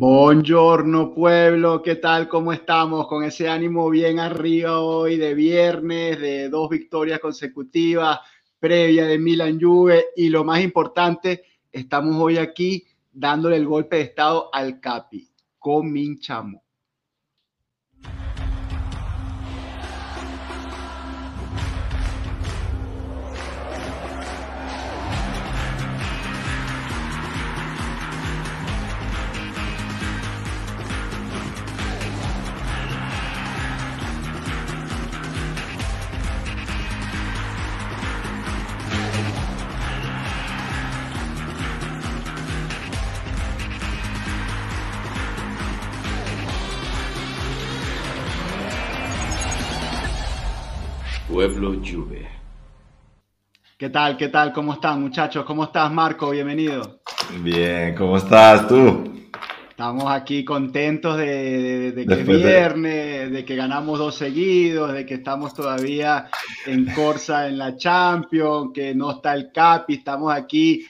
Buongiorno pueblo, ¿qué tal? ¿Cómo estamos? Con ese ánimo bien arriba hoy de viernes, de dos victorias consecutivas, previa de Milan Juve y lo más importante, estamos hoy aquí dándole el golpe de estado al Capi. Cominchamo. Pueblo Juve. ¿Qué tal? ¿Qué tal? ¿Cómo están muchachos? ¿Cómo estás Marco? Bienvenido. Bien, ¿cómo estás tú? Estamos aquí contentos de, que es viernes, de... que ganamos dos seguidos, de que estamos todavía en Corsa en la Champions, que no está el Capi, estamos aquí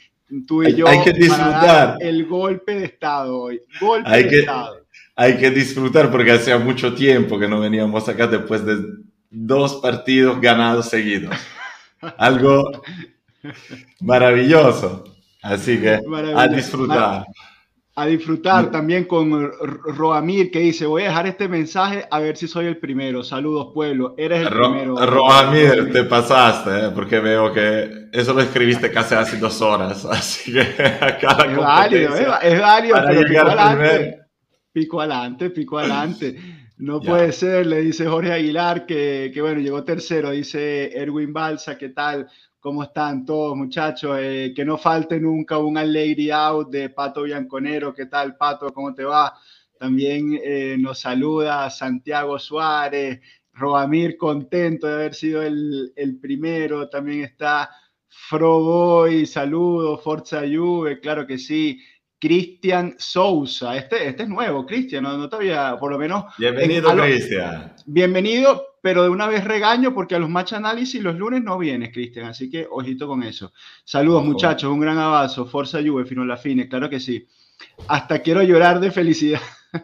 tú y yo hay que disfrutar. el golpe de estado hoy. Golpe hay de que, estado. Hay que disfrutar porque hacía mucho tiempo que no veníamos acá después de dos partidos ganados seguidos. Algo maravilloso. Así que a disfrutar. A disfrutar también con Roamir que dice, voy a dejar este mensaje a ver si soy el primero. Saludos pueblo, eres el primero. Roamir, te pasaste, ¿eh? porque veo que eso lo escribiste casi hace dos horas. Así que acá la es válido, es, válido, para pero llegar pico adelante, pico adelante, pico adelante. No puede ser, le dice Jorge Aguilar, que, que, bueno, llegó tercero, dice Erwin Balsa, ¿qué tal? ¿Cómo están todos muchachos? Eh, que no falte nunca un Lady Out de Pato Bianconero, ¿qué tal Pato? ¿Cómo te va? También eh, nos saluda Santiago Suárez, Roamir contento de haber sido el, el primero, también está Froboy, saludos, Forza Juve, claro que sí. Cristian Sousa. Este, este es nuevo, Cristian, no, no todavía, por lo menos. Bienvenido, Cristian. Bienvenido, pero de una vez regaño porque a los match análisis los lunes no vienes, Cristian, así que ojito con eso. Saludos, Ojo. muchachos, un gran abrazo. Forza Juve, Fino la Fine, claro que sí. Hasta quiero llorar de felicidad.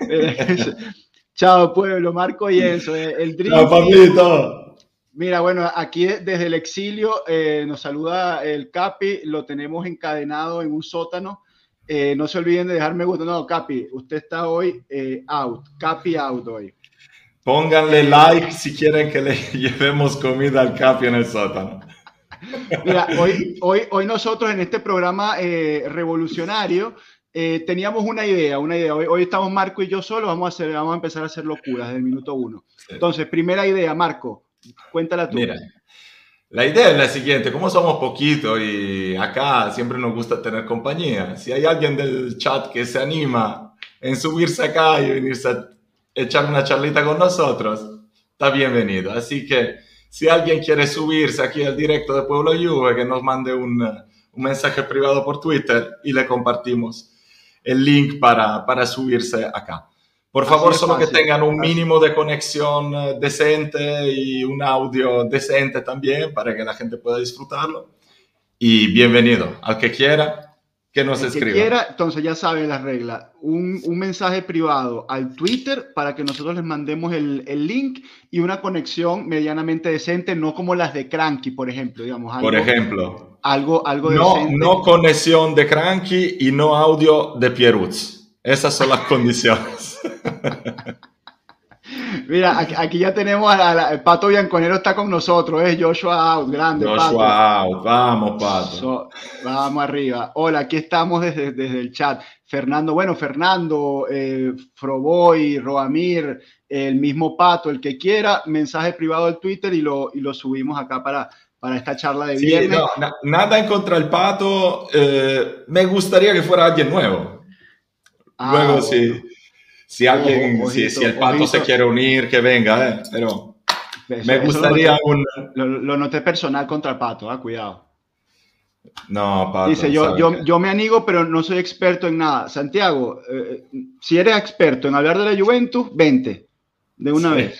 Chao, pueblo, Marco y Enzo. El Dream Chao, Pablito. Mira, bueno, aquí desde el exilio eh, nos saluda el Capi, lo tenemos encadenado en un sótano. Eh, no se olviden de dejarme gusto. No, Capi, usted está hoy eh, out. Capi out hoy. Pónganle like si quieren que le llevemos comida al Capi en el sótano. Mira, hoy, hoy, hoy nosotros en este programa revolucionario teníamos una idea, una idea. Hoy, hoy, estamos Marco y yo solo, vamos a, hacer, vamos a empezar a hacer locuras desde el minuto uno. Sí. Entonces, primera idea, Marco, Cuéntala tú. Mira, la idea es la siguiente, como somos poquitos y acá siempre nos gusta tener compañía, si hay alguien del chat que se anima en subirse acá y venirse a echar una charlita con nosotros, está bienvenido. Así que si alguien quiere subirse aquí al directo de Pueblo Juve, que nos mande un, un mensaje privado por Twitter y le compartimos el link para, para subirse acá. Por favor, solo fácil. que tengan un mínimo de conexión decente y un audio decente también para que la gente pueda disfrutarlo. Y bienvenido al que quiera que nos el escriba. Que quiera, entonces ya saben las reglas. Un, un, mensaje privado al Twitter para que nosotros les mandemos el, el, link y una conexión medianamente decente, no como las de Cranky, por ejemplo. Digamos, algo, por ejemplo. Algo, algo no, decente. No conexión de Cranky y no audio de Pierutz. Esas son las condiciones. Mira, aquí, aquí, ya tenemos a la, el Pato Bianconero está con nosotros, es Joshua Out, grande. Joshua Pato. Out, vamos, Pato. So, vamos arriba. Hola, aquí estamos desde, desde el chat. Fernando, bueno, Fernando, eh, Froboy, Roamir, el mismo Pato, el que quiera, mensaje privado al Twitter y lo, y lo subimos acá para, para esta charla de sí, viernes. No, na, nada en contra del Pato, eh, me gustaría que fuera alguien nuevo. Ah, Luego, bueno. si, si alguien, si, si, el pato ojito. se quiere unir, que venga, eh. pero eso, me gustaría lo un... Lo, lo, noté personal contra el pato, ah, cuidado. No, pato. Dice, yo, yo, yo, me anigo, pero no soy experto en nada. Santiago, eh, si eres experto en hablar de la Juventus, vente, de una sí. vez.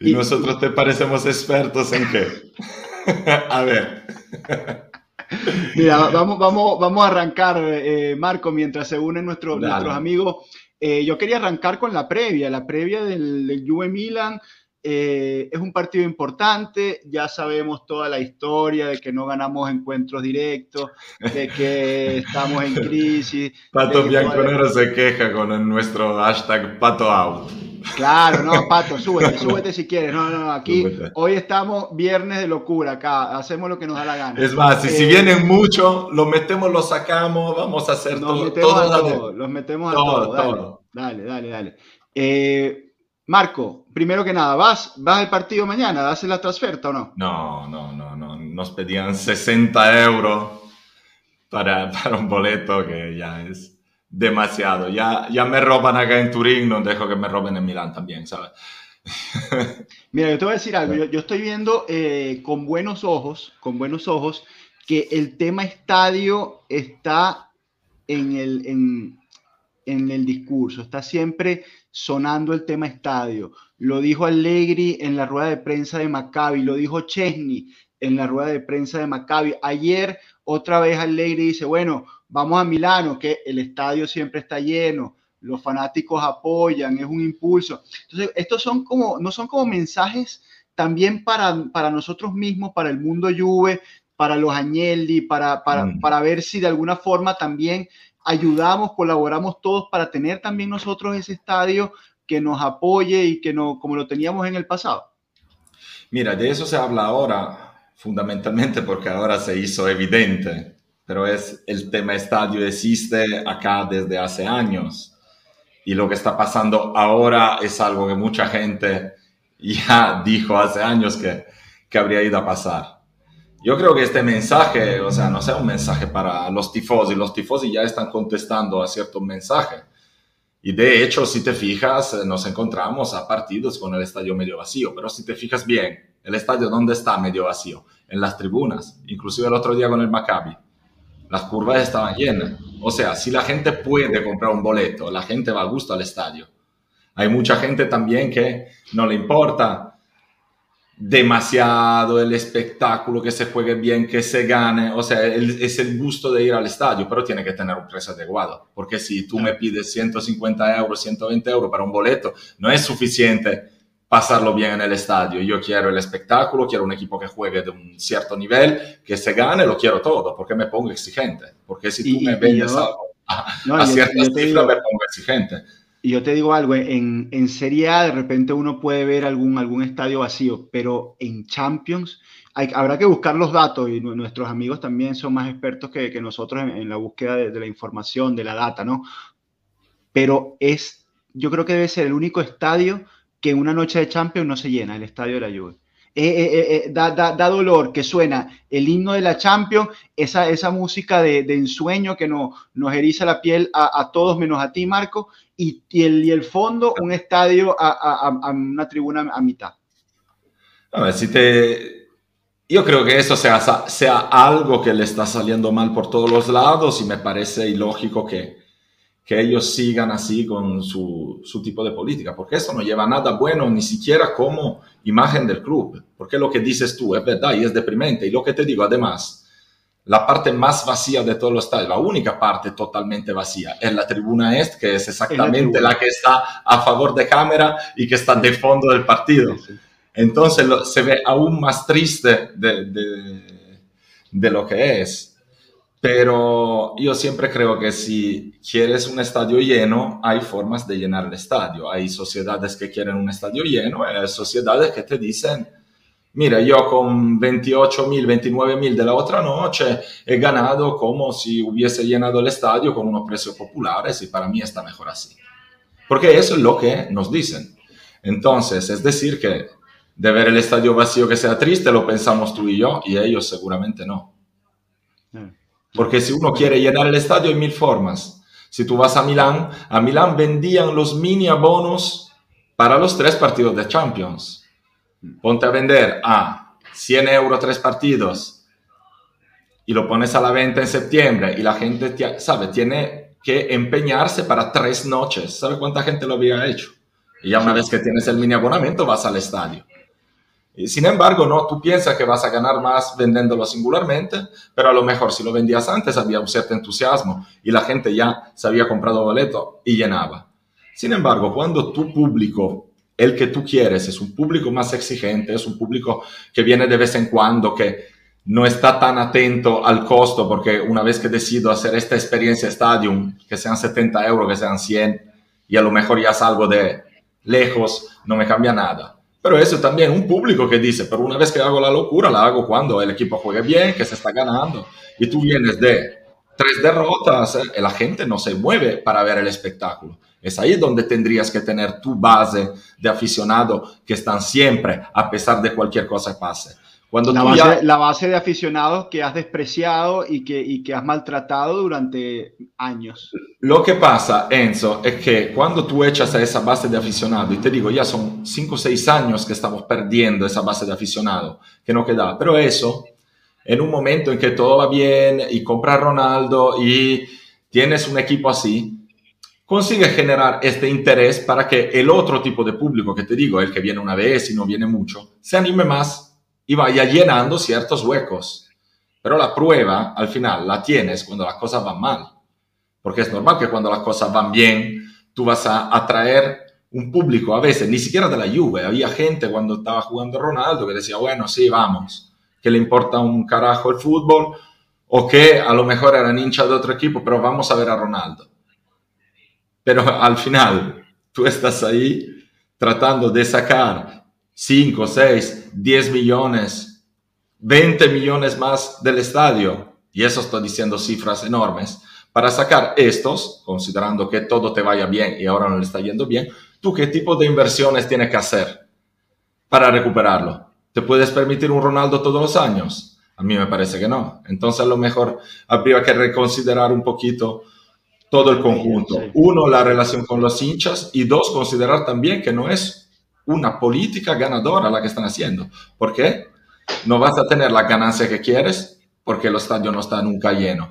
¿Y, ¿Y nosotros te parecemos expertos en qué? A ver. Mira, vamos, vamos, vamos a arrancar, eh, Marco, mientras se unen nuestros, nuestros amigos. Eh, yo quería arrancar con la previa, la previa del, del Juve Milan. Eh, es un partido importante, ya sabemos toda la historia de que no ganamos encuentros directos, de que estamos en crisis. Pato Bianconero se queja con nuestro hashtag Pato Out. Claro, no, Pato, súbete, súbete si quieres. No, no, no, aquí hoy estamos viernes de locura, acá hacemos lo que nos da la gana. Es más, si, eh, vienen mucho, los metemos, los sacamos, vamos a hacer todo. Metemos todo, a todos, los metemos a todos. Dale, dale, dale. Eh, Marco, primero que nada, ¿vas, vas al partido mañana? ¿Das la transferta o no? No, no, no, no. Nos pedían 60 euros para, para un boleto que ya es demasiado. Ya, ya me roban acá en Turín, no dejo que me roben en Milán también, ¿sabes? Mira, yo te voy a decir algo. Yo, estoy viendo eh, con buenos ojos, con buenos ojos, que el tema estadio está en el, en, en el discurso, está siempre sonando el tema estadio. Lo dijo Allegri en la rueda de prensa de Maccabi, lo dijo Chesney en la rueda de prensa de Maccabi. Ayer otra vez Allegri dice, bueno, vamos a Milano, que el estadio siempre está lleno, los fanáticos apoyan, es un impulso. Entonces, estos son como, no son como mensajes también para, para nosotros mismos, para el mundo Juve, para los Agnelli, para, para, mm. para ver si de alguna forma también ayudamos, colaboramos todos para tener también nosotros ese estadio que nos apoye y que no, como lo teníamos en el pasado? Mira, de eso se habla ahora, fundamentalmente porque ahora se hizo evidente, pero es el tema estadio existe acá desde hace años y lo que está pasando ahora es algo que mucha gente ya dijo hace años que, que habría ido a pasar. Yo creo que este mensaje, o sea, no sea un mensaje para los tifosi, los tifosi ya están contestando a cierto mensaje. Y de hecho, si te fijas, nos encontramos a partidos con el estadio medio vacío, pero si te fijas bien, el estadio ¿dónde está medio vacío? En las tribunas, inclusive el otro día con el Maccabi. Las curvas estaban llenas. O sea, si la gente puede comprar un boleto, la gente va a gusto al estadio. Hay mucha gente también que no le importa demasiado el espectáculo, que se juegue bien, que se gane, o sea, es el gusto de ir al estadio, pero tiene que tener un precio adecuado, porque si tú me pides 150 euros, 120 euros para un boleto, no es suficiente pasarlo bien en el estadio. Yo quiero el espectáculo, quiero un equipo que juegue de un cierto nivel, que se gane, lo quiero todo, porque me pongo exigente, porque si tú me vendes algo a, ciertas cifras, me pongo exigente. Y yo te digo algo, en, en Serie A de repente uno puede ver algún, algún estadio vacío, pero en Champions hay, habrá que buscar los datos y nuestros amigos también son más expertos que, que nosotros en, la búsqueda de, de, la información, de la data, ¿no? Pero es, yo creo que debe ser el único estadio que una noche de Champions no se llena, el estadio de la Juve. Eh, eh, eh, da, da, da, dolor que suena el himno de la Champions, esa, esa música de, de ensueño que no, nos eriza la piel a, a, todos menos a ti, Marco, y, y, el, y el fondo, un estadio a, a una tribuna a mitad. A ver, si te... Yo creo que eso sea, sea algo que le está saliendo mal por todos los lados y me parece ilógico que, que ellos sigan así con su, su, tipo de política, porque eso no lleva nada bueno ni siquiera como imagen del club, porque lo que dices tú es verdad y es deprimente. Y lo que te digo, además, la parte más vacía de todo el estadio, la única parte totalmente vacía, es la tribuna este, que es exactamente la, la, que está a favor de cámara y que está de fondo del partido. Entonces lo, se ve aún más triste de, de, de lo que es. Pero yo siempre creo que si quieres un estadio lleno, hay formas de llenar el estadio. Hay sociedades que quieren un estadio lleno, hay sociedades que te dicen, mira, yo con 28 mil, 29 mil de la otra noche he ganado como si hubiese llenado el estadio con unos precios populares y para mí está mejor así. Porque eso es lo que nos dicen. Entonces, es decir que de ver el estadio vacío que sea triste, lo pensamos tú y yo, y ellos seguramente no. Porque si uno quiere llenar el estadio hay mil formas. Si tú vas a Milán, a Milán vendían los mini abonos para los tres partidos de Champions. Ponte a vender a 100 euros tres partidos y lo pones a la venta en septiembre y la gente, sabe, tiene que empeñarse para tres noches. ¿Sabe cuánta gente lo había hecho? Y ya una vez que tienes el mini abonamiento vas al estadio. Sin embargo, no, tú piensas que vas a ganar más vendiéndolo singularmente, pero a lo mejor si lo vendías antes había un cierto entusiasmo y la gente ya se había comprado boleto y llenaba. Sin embargo, cuando tu público, el que tú quieres, es un público más exigente, es un público que viene de vez en cuando, que no está tan atento al costo, porque una vez que decido hacer esta experiencia Stadium, que sean 70 euros, que sean 100, y a lo mejor ya salgo de lejos, no me cambia nada pero eso también, un público que dice, pero una vez que hago la locura, la hago cuando el equipo juegue bien, que se está ganando. Y tú vienes de tres derrotas, la gente no se mueve para ver el espectáculo. Es ahí donde tendrías que tener tu base de aficionado que están siempre, a pesar de cualquier cosa que pase. Cuando la, base, la, base, de aficionados que has despreciado y que, y que has maltratado durante años. Lo que pasa, Enzo, es que cuando tú echas a esa base de aficionado, y te digo, ya son 5 o 6 años que estamos perdiendo esa base de aficionado, que no queda, pero eso, en un momento en que todo va bien y compras Ronaldo y tienes un equipo así, consigue generar este interés para que el otro tipo de público que te digo, el que viene una vez y no viene mucho, se anime más y vaya llenando ciertos huecos. Pero la prueba al final la tienes cuando las cosas van mal. Porque es normal que cuando las cosas van bien, tú vas a atraer un público, a veces ni siquiera de la Juve. Había gente cuando estaba jugando Ronaldo que decía, bueno, sí, vamos, que le importa un carajo el fútbol, o que a lo mejor eran hinchas de otro equipo, pero vamos a ver a Ronaldo. Pero al final, tú estás ahí tratando de sacar 5, 6, 10 millones, 20 millones más del estadio, y eso estoy diciendo cifras enormes, para sacar estos, considerando que todo te vaya bien y ahora no le está yendo bien, ¿tú qué tipo de inversiones tienes que hacer para recuperarlo? ¿Te puedes permitir un Ronaldo todos los años? A mí me parece que no. Entonces a lo mejor habría que reconsiderar un poquito todo el conjunto. Uno, la relación con los hinchas y dos, considerar también que no es una política ganadora la que están haciendo. ¿Por qué? No vas a tener la ganancia que quieres porque el estadio no está nunca lleno.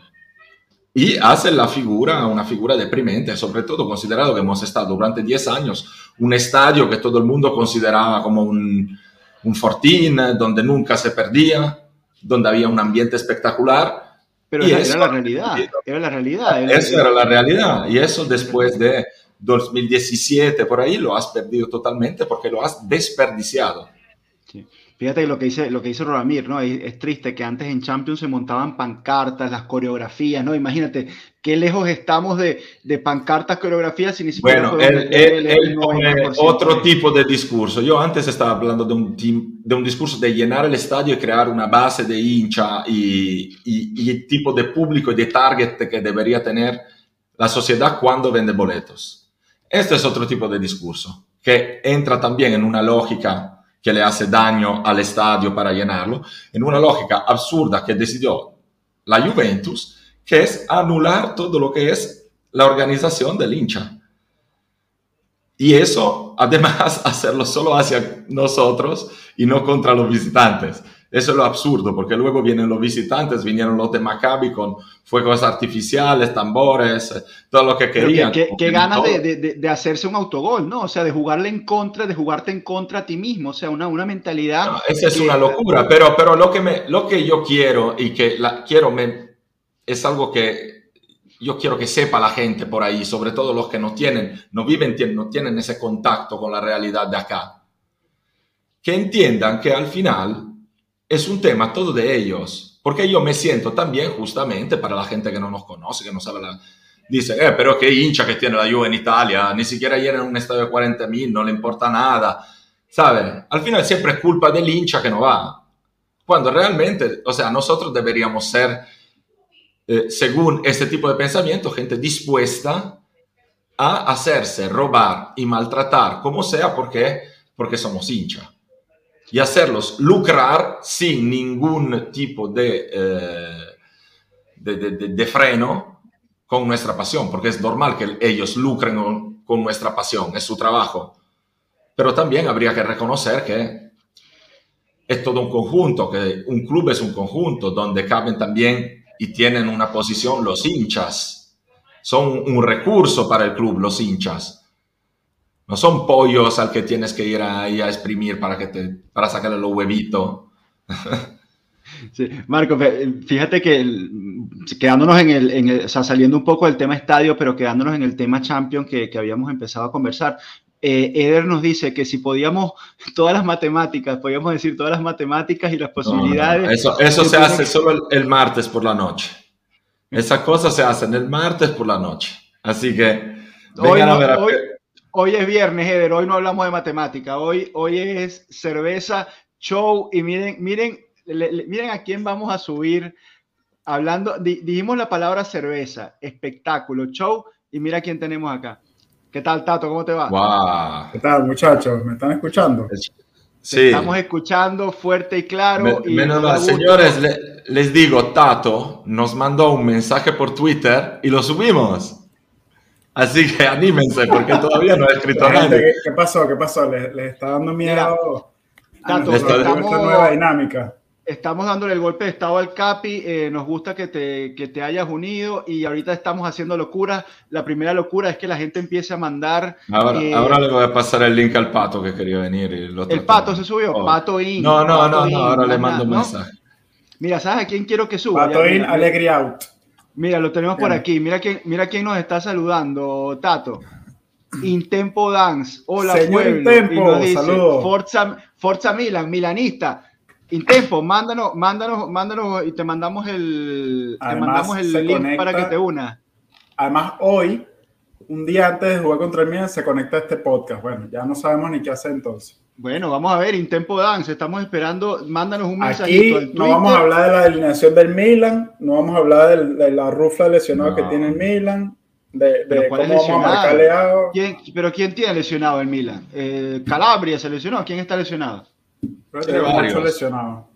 Y hace la figura una figura deprimente, sobre todo considerado que hemos estado durante 10 años un estadio que todo el mundo consideraba como un, un fortín, donde nunca se perdía, donde había un ambiente espectacular. Pero y era, la realidad, era la realidad. eso era la realidad. Y eso después de 2017, por ahí, lo has perdido totalmente porque lo has desperdiciado. Fíjate lo que dice, lo que dice Rodamir, ¿no? Es, triste que antes en Champions se montaban pancartas, las coreografías, ¿no? Imagínate qué lejos estamos de, de pancartas, coreografías, sin. Bueno, él, pone otro tipo de discurso. Yo antes estaba hablando de un, de un discurso de llenar el estadio y crear una base de hincha y, y, y el tipo de público y de target que debería tener la sociedad cuando vende boletos. Este es otro tipo de discurso que entra también en una lógica que le hace daño al estadio para llenarlo, en una lógica absurda que decidió la Juventus, que es anular todo lo que es la organización del hincha. Y eso, además, hacerlo solo hacia nosotros y no contra los visitantes. Eso es lo absurdo, porque luego vienen los visitantes, vinieron los de Maccabi con fuegos artificiales, tambores, todo lo que querían. Qué, ganas de, hacerse un autogol, ¿no? O sea, de jugarle en contra, de jugarte en contra a ti mismo, o sea, una, una mentalidad. esa es una locura, pero, pero lo, que me, lo que yo quiero y que la, quiero me, es algo que yo quiero que sepa la gente por ahí, sobre todo los que no tienen, no viven, no tienen ese contacto con la realidad de acá. Que entiendan que al final es un tema todo de ellos, porque yo me siento también justamente para la gente que no nos conoce, que no sabe la... Dice, eh, pero qué hincha que tiene la Juve en Italia, ni siquiera llena un estadio de 40.000, no le importa nada, ¿sabe? Al final siempre es culpa del hincha que no va, cuando realmente, o sea, nosotros deberíamos ser, eh, según este tipo de pensamiento, gente dispuesta a hacerse robar y maltratar como sea porque, porque somos hincha y hacerlos lucrar sin ningún tipo de, eh, de, freno con nuestra pasión, porque es normal que ellos lucren con, nuestra pasión, es su trabajo. Pero también habría que reconocer que es todo un conjunto, que un club es un conjunto donde caben también y tienen una posición los hinchas. Son un recurso para el club los hinchas. No son pollos al que tienes que ir ahí a exprimir para, que te, para sacarle los huevitos. Sí, Marco, fíjate que quedándonos en el, o sea, saliendo un poco del tema estadio, pero quedándonos en el tema champion que, que habíamos empezado a conversar, eh, Eder nos dice que si podíamos, todas las matemáticas, podíamos decir todas las matemáticas y las posibilidades. Eso, eso se hace solo el, martes por la noche. Esa cosa se hace el martes por la noche. Así que hoy, a ver hoy, hoy, es viernes, Eder, hoy no hablamos de matemática, hoy, hoy es cerveza, show y miren, miren miren a quién vamos a subir. Hablando, dijimos la palabra cerveza, espectáculo, show, y mira quién tenemos acá. ¿Qué tal, Tato? ¿Cómo te va? ¿Qué tal, muchachos? ¿Me están escuchando? Sí. estamos escuchando fuerte y claro. y menos señores, les digo, Tato nos mandó un mensaje por Twitter y lo subimos. Así que anímense, porque todavía no ha escrito nada. ¿qué, pasó? ¿Qué pasó? ¿Les, está dando miedo? Tato, nuestra nueva dinámica estamos dándole el golpe de estado al Capi, eh, nos gusta que te, que te hayas unido y ahorita estamos haciendo locuras. La primera locura es que la gente empiece a mandar... Ahora, eh, ahora le voy a pasar el link al Pato que quería venir. el Pato se subió, oh. Pato In. No, no, no, no, ahora le mando un mensaje. Mira, ¿sabes a quién quiero que suba? Pato In, Alegre Out. Mira, lo tenemos por aquí. Mira quién, mira quién nos está saludando, Tato. Intempo Dance. Hola, Señor Intempo, saludos. Forza, Forza Milan, milanista. Intempo, mándanos, mándanos, mándanos y te mandamos el, te mandamos el link para que te una. Además, hoy, un día antes de jugar contra el Milan, se conecta este podcast. Bueno, ya no sabemos ni qué hacer entonces. Bueno, vamos a ver, Intempo Dance, estamos esperando, mándanos un mensajito. Aquí no vamos a hablar de la alineación del Milan, no vamos a hablar de, la rufla lesionada que tiene el Milan, de, cómo vamos a marcarle ¿Quién, ¿Pero quién tiene lesionado el Milan? Eh, Calabria se lesionó, ¿quién está lesionado? Pero lesionado.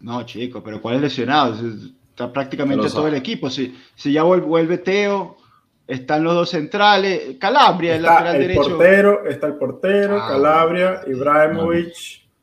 No, chico, pero ¿cuál es lesionado? Está prácticamente todo el equipo. Si, si ya vuelve Teo, están los dos centrales. Calabria, el lateral el Portero, está el portero, ah, Calabria, Ibrahimovic.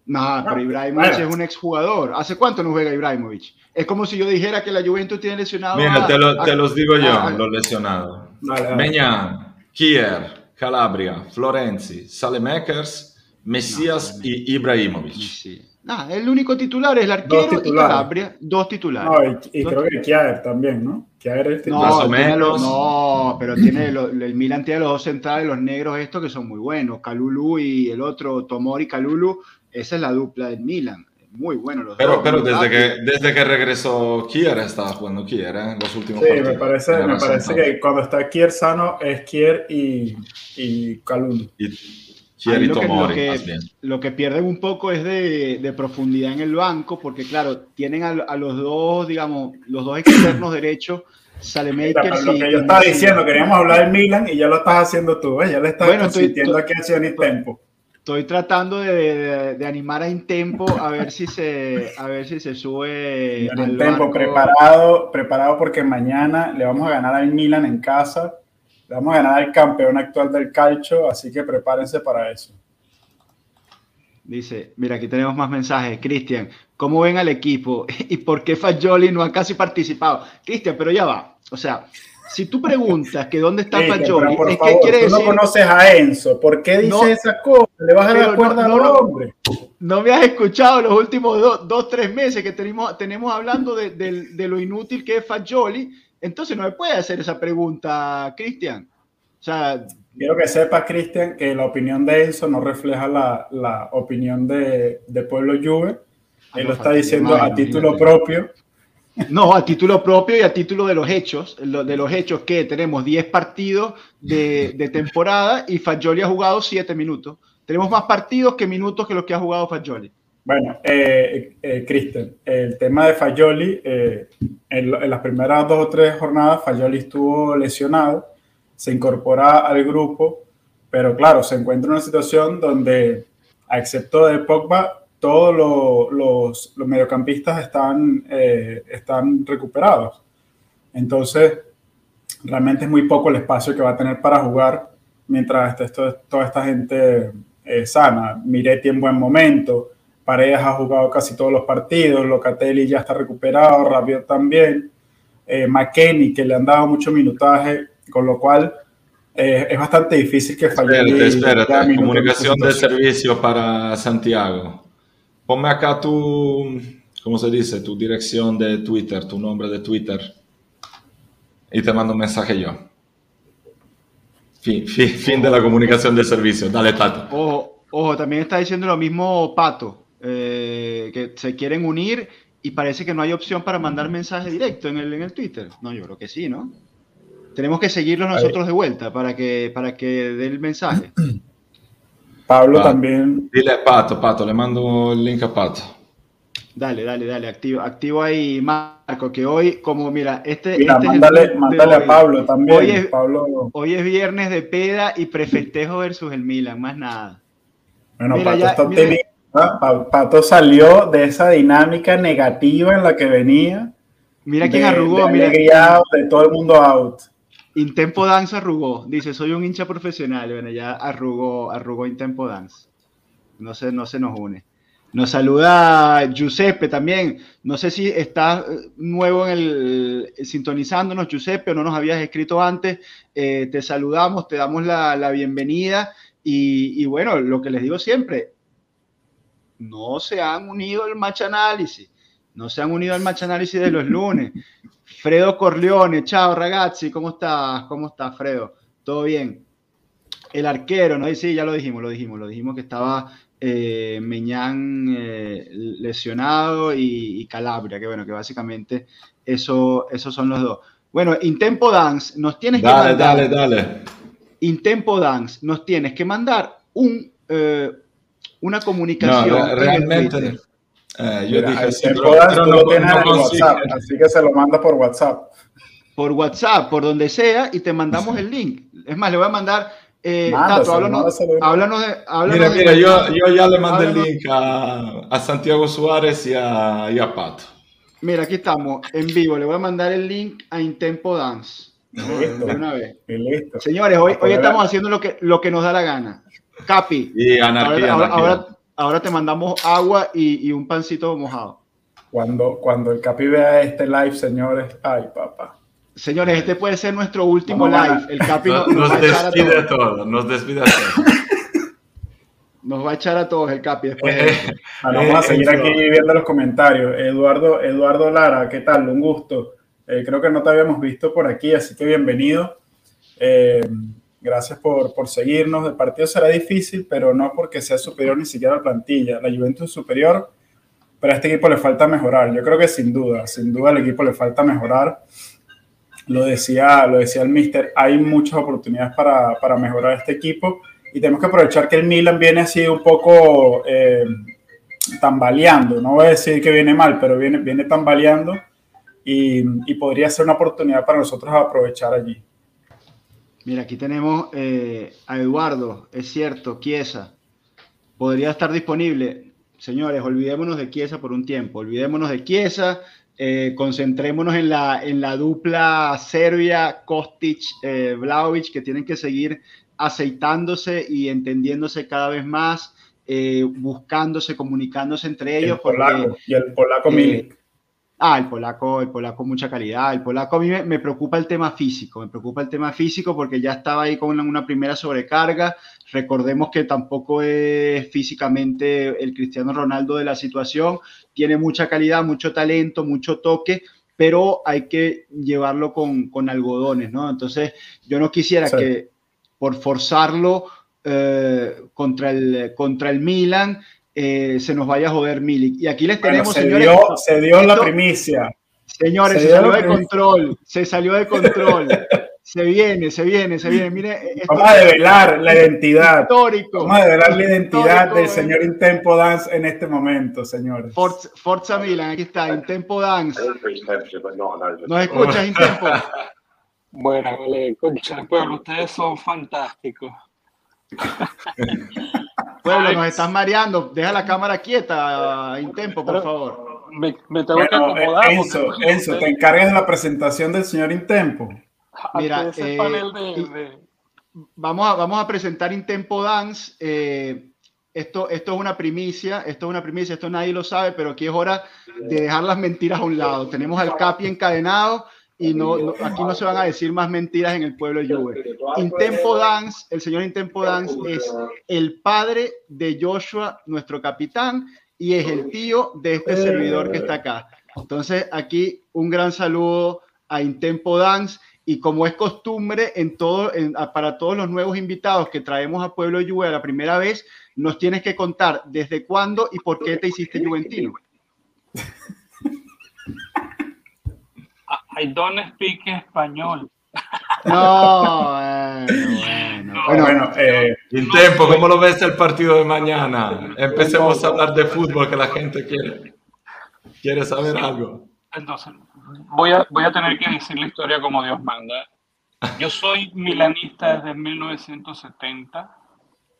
No, pero Ibrahimovic es un exjugador. ¿Hace cuánto no juega Ibrahimovic? Es como si yo dijera que la Juventus tiene lesionado. Mira, te, te, los digo yo, los lesionados. Meñan, Kier, Calabria, Florenzi, Salemakers Mesías y Ibrahimovic. Sí. El único titular es el arquero y Calabria, dos titulares. y, creo que Kiaer también, ¿no? Kiaer es titular. No, Más o menos. no, pero tiene el Milan tiene los dos centrales, los negros estos que son muy buenos, Calulu y el otro Tomori Calulu, esa es la dupla del Milan. Muy bueno los pero, dos. Pero desde que, desde que regresó Kier estaba jugando Kier, ¿eh? Los últimos sí, me parece, me parece que cuando está Kier sano es Kier y, y Calulu. Y, lo, que, pierden un poco es de, profundidad en el banco, porque claro, tienen a, los dos, digamos, los dos externos derechos, Salemakers Lo que yo estaba diciendo, queríamos hablar del Milan y ya lo estás haciendo tú, ¿eh? ya le estás bueno, consintiendo aquí a Tempo. Estoy tratando de, animar a Intempo a ver si se, a ver si se sube. Al Tempo, preparado, preparado porque mañana le vamos a ganar al Milan en casa vamos a ganar al campeón actual del calcio, así que prepárense para eso. Dice, mira, aquí tenemos más mensajes. Cristian, ¿cómo ven al equipo? ¿Y por qué Fagioli no ha casi participado? Cristian, pero ya va. O sea, si tú preguntas que dónde está Fagioli, es que quiere decir... no conoces a Enzo. ¿Por qué dice esas cosas? ¿Le vas a dar cuerda al hombre? No me has escuchado los últimos dos, dos tres meses que tenemos, tenemos hablando de, de lo inútil que es Fagioli entonces no me puede hacer esa pregunta, Cristian. O sea, Quiero que sepas, Cristian, que la opinión de Enzo no refleja la, la opinión de, de, Pueblo Juve. Ah, Él lo está diciendo a título propio. No, a título propio y a título de los hechos, de los hechos que tenemos 10 partidos de, de temporada y Fagioli ha jugado 7 minutos. Tenemos más partidos que minutos que los que ha jugado Fagioli. Bueno, eh, eh, Cristian, el tema de Fagioli, eh, en, las primeras dos o tres jornadas, Fagioli estuvo lesionado, se incorpora al grupo, pero claro, se encuentra en una situación donde, excepto de Pogba, todos los, los, mediocampistas están, están recuperados. Entonces, realmente es muy poco el espacio que va a tener para jugar mientras esté toda esta gente sana. Miretti en buen momento. Paredes ha jugado casi todos los partidos, Locatelli ya está recuperado, Rabiot también, eh, McKenny que le han dado mucho minutaje, con lo cual eh, es bastante difícil que falle. Espérate, espérate. Comunicación de servicio para Santiago. Ponme acá tu, ¿cómo se dice? Tu dirección de Twitter, tu nombre de Twitter. Y te mando un mensaje yo. Fin, fin, de la comunicación de servicio. Dale, Tato. Ojo, ojo, también está diciendo lo mismo Pato, que se quieren unir y parece que no hay opción para mandar mensaje directo en el, en el Twitter. No, yo creo que sí, ¿no? Tenemos que seguirlos nosotros de vuelta para que, para que dé el mensaje. Pablo también. Dile a Pato, Pato, le mando el link a Pato. Dale, dale, dale, activo, activo ahí, Marco, que hoy, como mira, este, mira, este mándale, mándale a Pablo también. Hoy es, Pablo... hoy es viernes de peda y prefestejo versus el Milan, más nada. Bueno, mira, Pato ya, está optimista. Pato salió de esa dinámica negativa en la que venía. Mira quién arrugó, de mira. Out, de todo el mundo out. Intempo Dance arrugó. Dice, soy un hincha profesional. Bueno, ya arrugó, arrugó Intempo Dance. No se, no se nos une. Nos saluda Giuseppe también. No sé si estás eh, nuevo en el sintonizándonos, Giuseppe, o no nos habías escrito antes. Eh, te saludamos, te damos la, la bienvenida. Y, y, bueno, lo que les digo siempre, no se han unido al match análisis. No se han unido al match análisis de los lunes. Fredo Corleone, chao ragazzi, ¿cómo estás? ¿Cómo estás, Fredo? ¿Todo bien? El arquero, ¿no? Sí, ya lo dijimos, lo dijimos, lo dijimos que estaba eh, Meñán eh, lesionado y, Calabria, que bueno, que básicamente eso, esos son los dos. Bueno, Intempo Dance, nos tienes que mandar. Dale, dale, dale. Intempo Dance, nos tienes que mandar un, eh, una comunicación. No, realmente. Eh, yo Mira, dije, sí, pero, no, tiene no WhatsApp, así que se lo manda por WhatsApp. Por WhatsApp, por donde sea, y te mandamos el link. Es más, le voy a mandar. Eh, Tato, háblanos, háblanos, de. Háblanos mira, de mira, yo, yo, ya le mandé el link a, a, Santiago Suárez y a, y a Pato. Mira, aquí estamos, en vivo. Le voy a mandar el link a Intempo Dance. Listo. De una vez. Listo. Señores, hoy, hoy estamos haciendo lo que, lo que nos da la gana. Capi. Y anarquía, ahora, anarquía. ahora, ahora te mandamos agua y, y, un pancito mojado. Cuando, cuando el Capi vea este live, señores, ay, papá. Señores, este puede ser nuestro último live. El Capi nos, nos, nos despide a todos. Todo, nos despide a todos. Nos va a echar a todos el Capi después. De... vamos a seguir aquí viendo los comentarios. Eduardo, Eduardo Lara, ¿qué tal? Un gusto. Eh, creo que no te habíamos visto por aquí, así que bienvenido. Gracias por, por, seguirnos. El partido será difícil, pero no porque sea superior ni siquiera a la plantilla. La Juventus es superior, pero a este equipo le falta mejorar. Yo creo que sin duda, sin duda al equipo le falta mejorar. Lo decía, lo decía el Mister, hay muchas oportunidades para, para mejorar este equipo y tenemos que aprovechar que el Milan viene así un poco eh, tambaleando. No voy a decir que viene mal, pero viene, viene tambaleando y, y podría ser una oportunidad para nosotros aprovechar allí. Mira, aquí tenemos eh, a Eduardo, es cierto, Chiesa. Podría estar disponible. Señores, olvidémonos de Chiesa por un tiempo. Olvidémonos de Chiesa. Eh, concentrémonos en la, en la dupla Serbia, Kostic, eh, Vlaovic, que tienen que seguir aceitándose y entendiéndose cada vez más, eh, buscándose, comunicándose entre ellos. El polaco, porque, y el polaco Milik. Ah, el polaco, el polaco mucha calidad. El polaco a mí me, me, preocupa el tema físico, me preocupa el tema físico porque ya estaba ahí con una, primera sobrecarga. Recordemos que tampoco es físicamente el Cristiano Ronaldo de la situación. Tiene mucha calidad, mucho talento, mucho toque, pero hay que llevarlo con, con algodones, ¿no? Entonces, yo no quisiera sí. que por forzarlo eh, contra, el, contra el Milan eh, se nos vaya a joder Milik. Y aquí les tenemos, bueno, se señores. Dio, se dio esto, la primicia. Señores, se, se salió de control. Se salió de control. se viene, se viene, se viene. Mire, esto, Vamos a develar la identidad. Histórico. Vamos a develar la identidad del señor Intempo Dance en este momento, señores. Forza, Forza Milan, aquí está, Intempo Dance. ¿Nos escuchas, Intempo? Bueno, vale, concha, pueblo, ustedes son fantásticos. Pueblo, nos estás mareando. Deja la cámara quieta, Intempo, por favor. Me, me tengo bueno, que acomodar. Enzo, Enzo, te encargas de la presentación del señor Intempo. Mira, eh, de, de... Vamos, a, vamos a presentar Intempo Dance. Eh, esto, esto es una primicia, esto es una primicia, esto nadie lo sabe, pero aquí es hora de dejar las mentiras a un lado. Tenemos al Capi encadenado y no, aquí no se van a decir más mentiras en el pueblo de Juve. Intempo Dance, el señor Intempo Dance es el padre de Joshua, nuestro capitán, y es el tío de este servidor que está acá. Entonces, aquí un gran saludo a Intempo Dance y como es costumbre en todo, para todos los nuevos invitados que traemos a Pueblo Juve la primera vez, nos tienes que contar desde cuándo y por qué te hiciste juventino. I don't speak español. No, bueno, bueno. bueno, eh, tiempo, ¿cómo lo ves el partido de mañana? Empecemos a hablar de fútbol que la gente quiere, quiere saber algo. Entonces, voy a, voy a tener que decir la historia como Dios manda. Yo soy milanista desde 1970,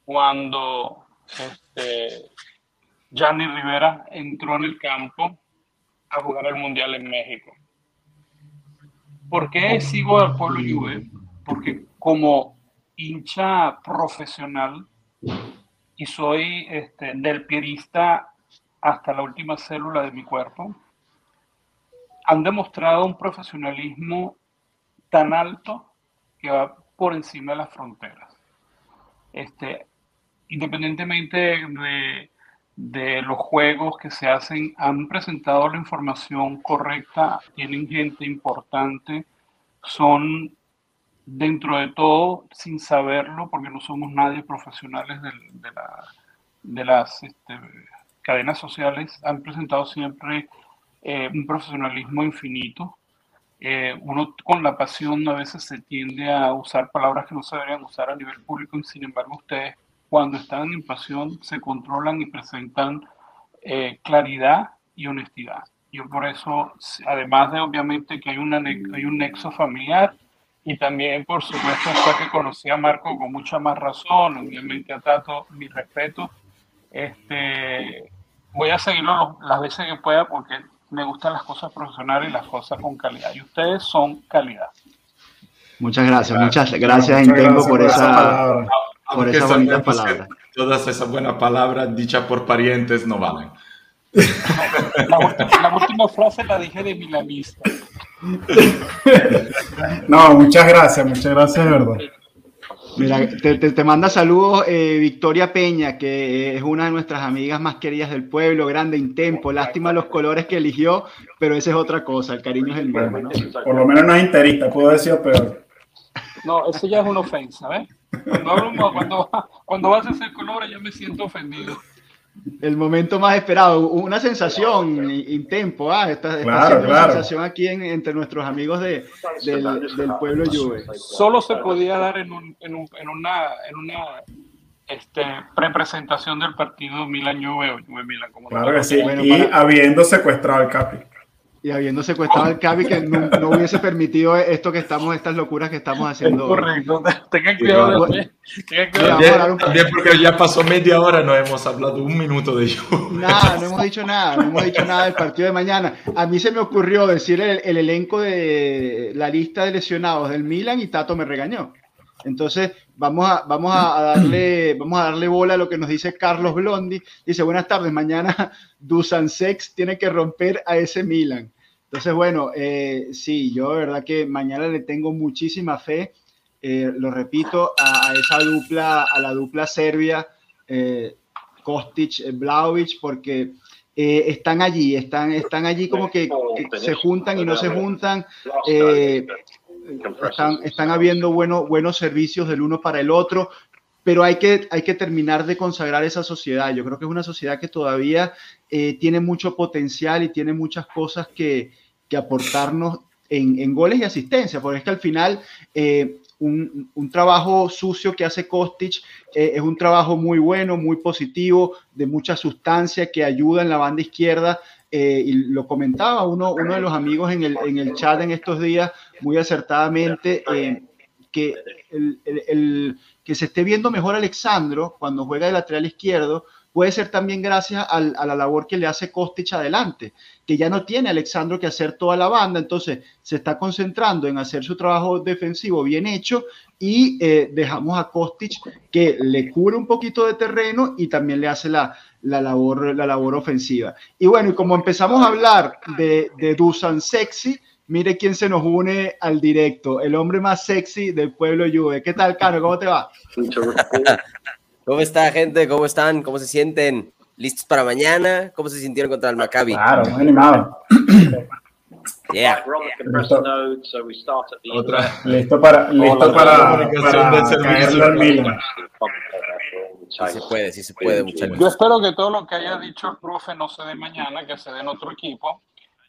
cuando este, Gianni Rivera entró en el campo a jugar el Mundial en México. ¿Por qué sigo al pueblo Juve? Porque como hincha profesional y soy este, del pierista hasta la última célula de mi cuerpo, han demostrado un profesionalismo tan alto que va por encima de las fronteras. Este, independientemente de, de los juegos que se hacen han presentado la información correcta, tienen gente importante, son dentro de todo, sin saberlo, porque no somos nadie profesionales de, de, las este, cadenas sociales, han presentado siempre eh, un profesionalismo infinito. Eh, uno con la pasión a veces se tiende a usar palabras que no se deberían usar a nivel público y sin embargo ustedes cuando están en pasión se controlan y presentan eh, claridad y honestidad. Yo por eso, además de obviamente que hay, una, hay un nexo familiar y también por supuesto hasta que conocí a Marco con mucha más razón, obviamente a Tato mi respeto, este, voy a seguirlo las veces que pueda porque me gustan las cosas profesionales y las cosas con calidad. Y ustedes son calidad. Muchas gracias, muchas gracias, Intengo, por, esa, por esa bonita palabra. Todas esas buenas palabras dichas por parientes no valen. La, última, frase la dije de milanista. No, muchas gracias, muchas gracias, de verdad. Mira, te, manda saludos eh, Victoria Peña, que es una de nuestras amigas más queridas del pueblo, grande Intempo. Lástima los colores que eligió, pero esa es otra cosa, el cariño es el mismo. Por lo menos no es interista, puedo decir peor. No, eso ya es una ofensa, ¿ves? Cuando, cuando, cuando vas a hacer colores, ya me siento ofendido. El momento más esperado, una sensación Intempo, ah, esta, claro, una sensación aquí entre nuestros amigos de, del, del, pueblo Juve. Solo se podía dar en, un, en, un, en una, en una este, prepresentación del partido Milan Juve o Juve Milan. Como claro que sí, y habiendo secuestrado al Capi y habiendo secuestrado al Cabi que no, hubiese permitido esto que estamos, estas locuras que estamos haciendo. Correcto, tengan cuidado. También, porque ya pasó media hora, no hemos hablado un minuto de ello. Nada, no hemos dicho nada, no hemos dicho nada del partido de mañana. A mí se me ocurrió decir el, el elenco de la lista de lesionados del Milan y Tato me regañó. Entonces, vamos a, vamos a, darle, vamos a darle bola a lo que nos dice Carlos Blondi. Dice, buenas tardes, mañana Dusan Sex tiene que romper a ese Milan. Entonces, bueno, eh, sí, yo de verdad que mañana le tengo muchísima fe, eh, lo repito, a, esa dupla, a la dupla Serbia, eh, Kostic, Blaovic, porque están allí, están, están allí como que, se juntan y no se juntan. Están, están habiendo bueno, buenos servicios del uno para el otro, pero hay que, hay que terminar de consagrar esa sociedad. Yo creo que es una sociedad que todavía tiene mucho potencial y tiene muchas cosas que, que aportarnos en, goles y asistencia, porque es que al final eh, un, trabajo sucio que hace Kostic eh, es un trabajo muy bueno, muy positivo, de mucha sustancia que ayuda en la banda izquierda. Eh, y lo comentaba uno, uno de los amigos en el, en el chat en estos días muy acertadamente, que, el, que se esté viendo mejor Alexandro cuando juega de lateral izquierdo puede ser también gracias a la labor que le hace Kostic adelante, que ya no tiene Alexandro que hacer toda la banda, entonces se está concentrando en hacer su trabajo defensivo bien hecho y eh, dejamos a Kostic que le cubre un poquito de terreno y también le hace la, labor, la labor ofensiva. Y bueno, y como empezamos a hablar de, Dusan Sexy, Mire quién se nos une al directo, el hombre más sexy del pueblo Juve. ¿Qué tal, Cano? ¿Cómo te va? ¿Cómo está, gente? ¿Cómo están? ¿Cómo se sienten? ¿Listos para mañana? ¿Cómo se sintieron contra el Maccabi? Claro, muy animado. Yeah. Otra. Listo para, listo para, para caerle al Milan. Sí se puede, sí se puede, muchachos. Yo espero que todo lo que haya dicho el profe no se dé mañana, que se dé en otro equipo,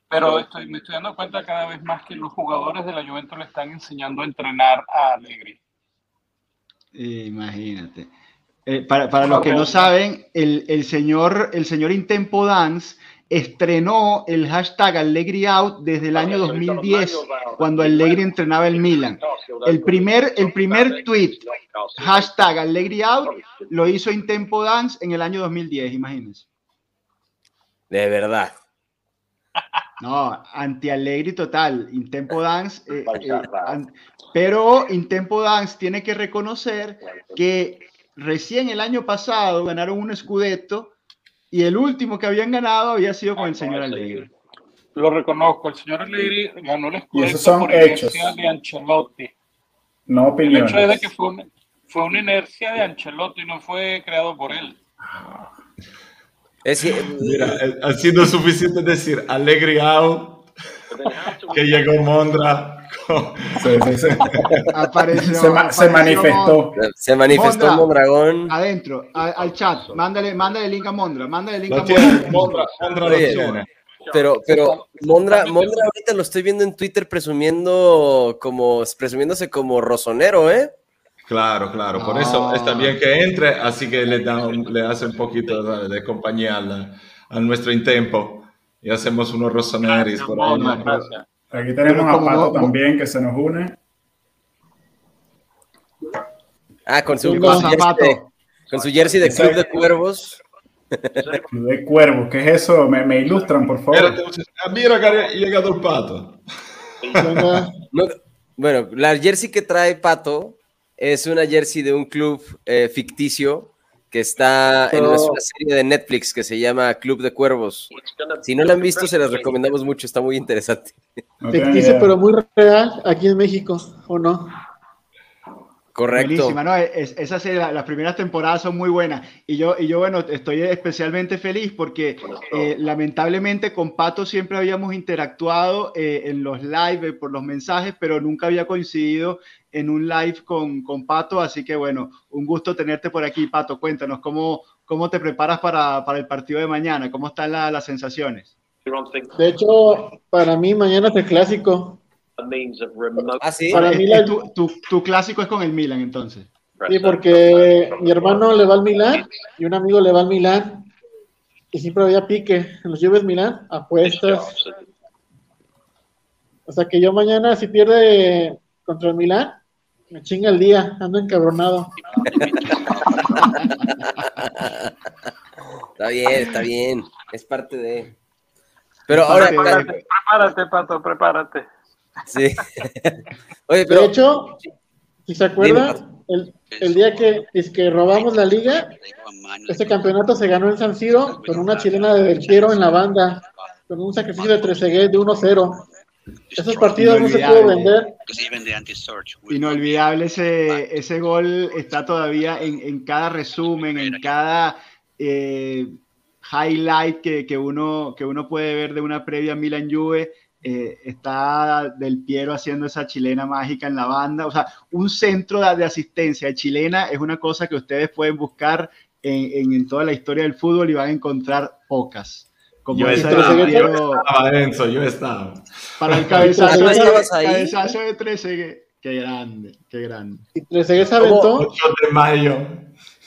pero estoy, me estoy dando cuenta cada vez más que los jugadores de la Juventus le están enseñando a entrenar a Allegri. Imagínate. Eh, para, para los que no saben, el, el señor, el señor Intempo Dance estrenó el hashtag Allegri Out desde el año 2010, cuando Allegri entrenaba el Milan. El primer, el primer tweet, hashtag Allegri Out, lo hizo Intempo Dance en el año 2010, imagínense. De verdad. No, anti-Allegri total, Intempo Dance. eh, eh, an- pero Intempo Dance tiene que reconocer que recién el año pasado ganaron un Scudetto y el último que habían ganado había sido con el señor Allegri. Lo reconozco, el señor Allegri ganó el Y esos Scudetto son por hechos. inercia de Ancelotti. No El hecho es de opiniones. que fue una, fue una inercia de Ancelotti, no fue creado por él. Es que, Mira, eh, ha sido suficiente decir Alegre out, que llegó Mondra. Sí, sí, sí. Apareció- Se, ma- se manifestó. se manifestó Mondra. Mondragón. Adentro, a- al chat, mándale, mándale link a Mondra, mándale link Lo a tiene, Mondra. Mondra, Mondra lo Oye, tiene. Pero, pero Mondra, Mondra ahorita lo estoy viendo en Twitter presumiendo como, presumiéndose como rosonero, ¿eh? Claro, claro, por Ah. eso está bien que entre, así que le, da un- le hace un poquito de, de compañía al- a nuestro Intempo y hacemos unos rosoneris por ahí. Gracias. Aquí tenemos a Pato no- también que se nos une. Ah, con su, ¿Qué con su jersey con su jersey de Club de Cuervos. Club de Cuervos, ¿qué es eso? Me, me ilustran, por favor. Ah, mira que ha llegado el pato. No, bueno, la jersey que trae Pato es una jersey de un club eh, ficticio que está en una, es una serie de Netflix que se llama Club de Cuervos. Si no la han visto, se las recomendamos mucho, está muy interesante. Ficticio, idea. pero muy real aquí en México, ¿o no? Correcto. Buenísima, ¿no? Es- esas serie- la- las primeras temporadas son muy buenas. Y yo, y yo bueno, estoy especialmente feliz porque eh, lamentablemente con Pato siempre habíamos interactuado eh, en los live, eh, por los mensajes, pero nunca había coincidido en un live con, con Pato. Así que bueno, un gusto tenerte por aquí, Pato. Cuéntanos cómo, cómo te preparas para, para el partido de mañana, cómo están la- las sensaciones. De hecho, para mí mañana es el clásico. Ah, sí. Para mí la- tu, tu- tu clásico es con el Milan, entonces. Sí, porque mi hermano le va al Milán y un amigo le va al Milán. Y siempre había pique en los Juves Milán, apuestas. O sea que yo mañana, si pierde contra el Milán, me chinga el día, ando encabronado. Está bien, está bien. Es parte de. Pero ahora, Prepárate, Pato, prepárate. Sí. Oye, De hecho, si se acuerdan, el, el día que, es que robamos la liga, Este campeonato se ganó en San Siro con una chilena de Del Piero en la banda, con un sacrificio de Trezeguet de 1-0. Esos partidos no se pudo vender. Inolvidable ese, ese gol, está todavía en, en cada resumen, en cada eh, highlight que, que uno, que uno puede ver de una previa Milan Juve. Eh, está Del Piero haciendo esa chilena mágica en la banda. O sea, un centro de, de asistencia de chilena es una cosa que ustedes pueden buscar en, en- en toda la historia del fútbol y van a encontrar pocas. Como Yo esa estaba, de Del yo Piero estaba denso, yo estaba. para el cabezazo, ¿Tú de- cabezazo de 13. Qué grande, qué grande. Y Trezeguet se aventó. 8 de mayo.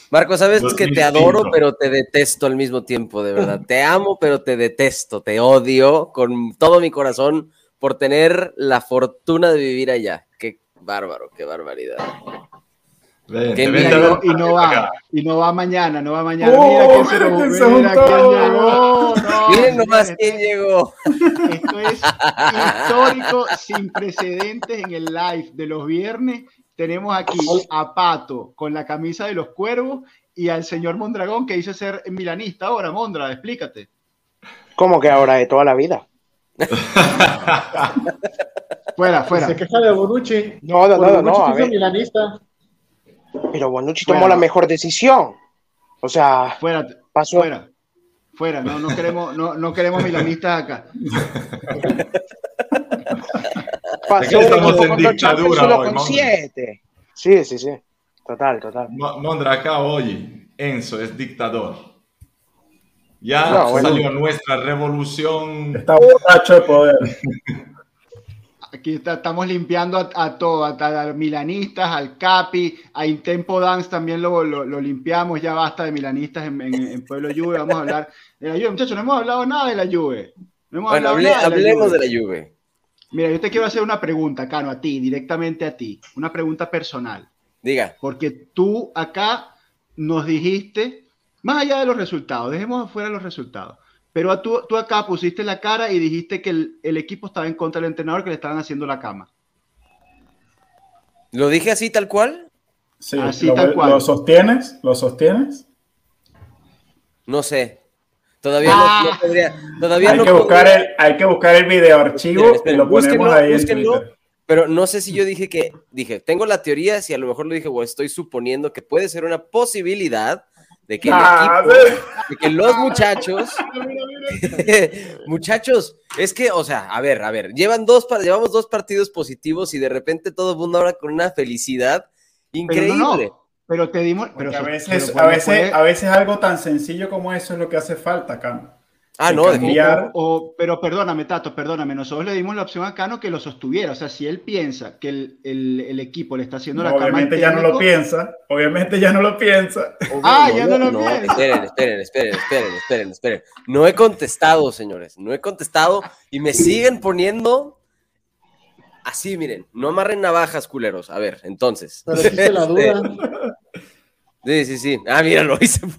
Marco, sabes que te 2005. adoro, pero te detesto al mismo tiempo, de verdad. Te amo, pero te detesto, te odio con todo mi corazón por tener la fortuna de vivir allá. Qué bárbaro, qué barbaridad. Vente, Qué vente, Y no, y va, y no va mañana, no va mañana. ¡Oh, mira quién se lo mira quién llegó. No, Miren nomás quién llegó. Esto es histórico, sin precedentes en el live de los viernes. Tenemos aquí a Pato con la camisa de los cuervos y al señor Mondragón que dice ser milanista ahora. Mondra, explícate. ¿Cómo que ahora de toda la vida? fuera, fuera. Se queja de Bonucci. No, no, no, no, a que es ver. milanista. Pero Bonucci Fuera. tomó la mejor decisión. O sea, Fuera, pasó. fuera. Fuera, no, no queremos, no, no queremos milanistas acá. Pasó estamos en dictadura solo hoy, con Mondra. siete. Sí, sí, sí. Total, total. Mo- Mondra, acá hoy, Enzo es dictador. Ya No, bueno. salió nuestra revolución. Está borracho de poder. Aquí está- estamos limpiando a, a todo, a, a milanistas, al Capi, a Intempo Dance también lo, lo- lo limpiamos, ya basta de milanistas en, en- en Pueblo Juve, vamos a hablar de la Juve. Muchachos, no hemos hablado nada de la Juve. No hemos Bueno, hablado hable- nada de la hablemos Juve. de la Juve. Mira, yo te quiero hacer una pregunta, Cano, a ti, directamente a ti, una pregunta personal, Diga. porque tú acá nos dijiste, más allá de los resultados, dejemos afuera los resultados, pero a tú, tú acá pusiste la cara y dijiste que el, el equipo estaba en contra del entrenador, que le estaban haciendo la cama. ¿Lo dije así tal cual? Sí, Así lo, tal cual. ¿Lo sostienes? ¿Lo sostienes? No sé. Todavía Ah. no, no podría. Todavía Hay no que, buscar podría- el, hay que buscar el video archivo Esperen, esperen, y lo ponemos búsquenlo, ahí en búsquenlo. Twitter. Pero no sé si yo dije que, dije, tengo la teoría, si a lo mejor lo dije o estoy suponiendo que puede ser una posibilidad de que el Ah, equipo, sí. de que los muchachos, muchachos, es que, o sea, a ver, a ver, llevan dos, llevamos dos partidos positivos y de repente todo el mundo ahora con una felicidad Pero increíble. Pero te dimos... Pero, a veces, pero a, veces, puede- a veces algo tan sencillo como eso es lo que hace falta, Cam. ah, no, cambiar. cambiar. O, pero perdóname, Tato, perdóname. Nosotros le dimos la opción a Cano que lo sostuviera. O sea, si él piensa que el, el- el equipo le está haciendo la cama al obviamente ya no lo piensa. Obviamente ya no lo piensa. Ah, ya no lo no, piensa. esperen, esperen, esperen, esperen, esperen, esperen. No he contestado, señores, no he contestado y me siguen poniendo así, miren, no amarren navajas, culeros. A ver, entonces. Pero existe la Este, duda. Sí, sí, sí. Ah, míralo, y se y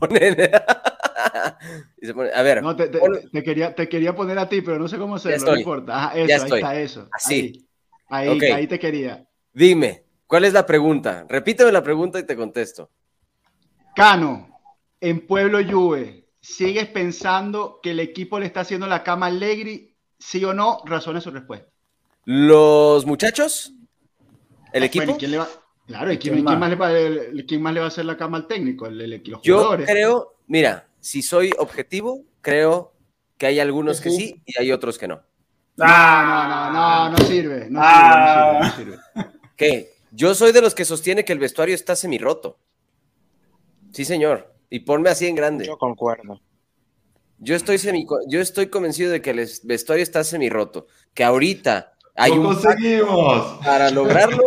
se ponen- A ver, No, te, te- pon- te quería, te quería poner a ti, pero no sé cómo estoy. No importa. Ajá, eso, Ya ahí estoy. está eso. Así. Ahí, ahí, ahí te quería. dime, ¿cuál es la pregunta? Repíteme la pregunta y te contesto. Cano, en Pueblo Juve, ¿sigues pensando que el equipo le está haciendo la cama a Allegri? ¿Sí o no? Razone su respuesta. ¿Los muchachos? ¿El equipo? Bueno, ¿y quién le va? Claro, ¿y quién, ¿Quién quién más? le va, el- quién más le va a hacer la cama al técnico? El, el- los Yo jugadores. creo, mira, si soy objetivo, creo que hay algunos que Sí. y hay otros que no. No, no, no, no, no sirve. No Ah. sirve, no sirve, no sirve. ¿Qué? Yo soy de los que sostiene que el vestuario está semirroto. Sí, señor. Y ponme así en grande. Yo concuerdo. Yo estoy, semi, yo estoy convencido de que el es- vestuario está semirroto. Que ahorita hay ¡Lo un conseguimos! para lograrlo.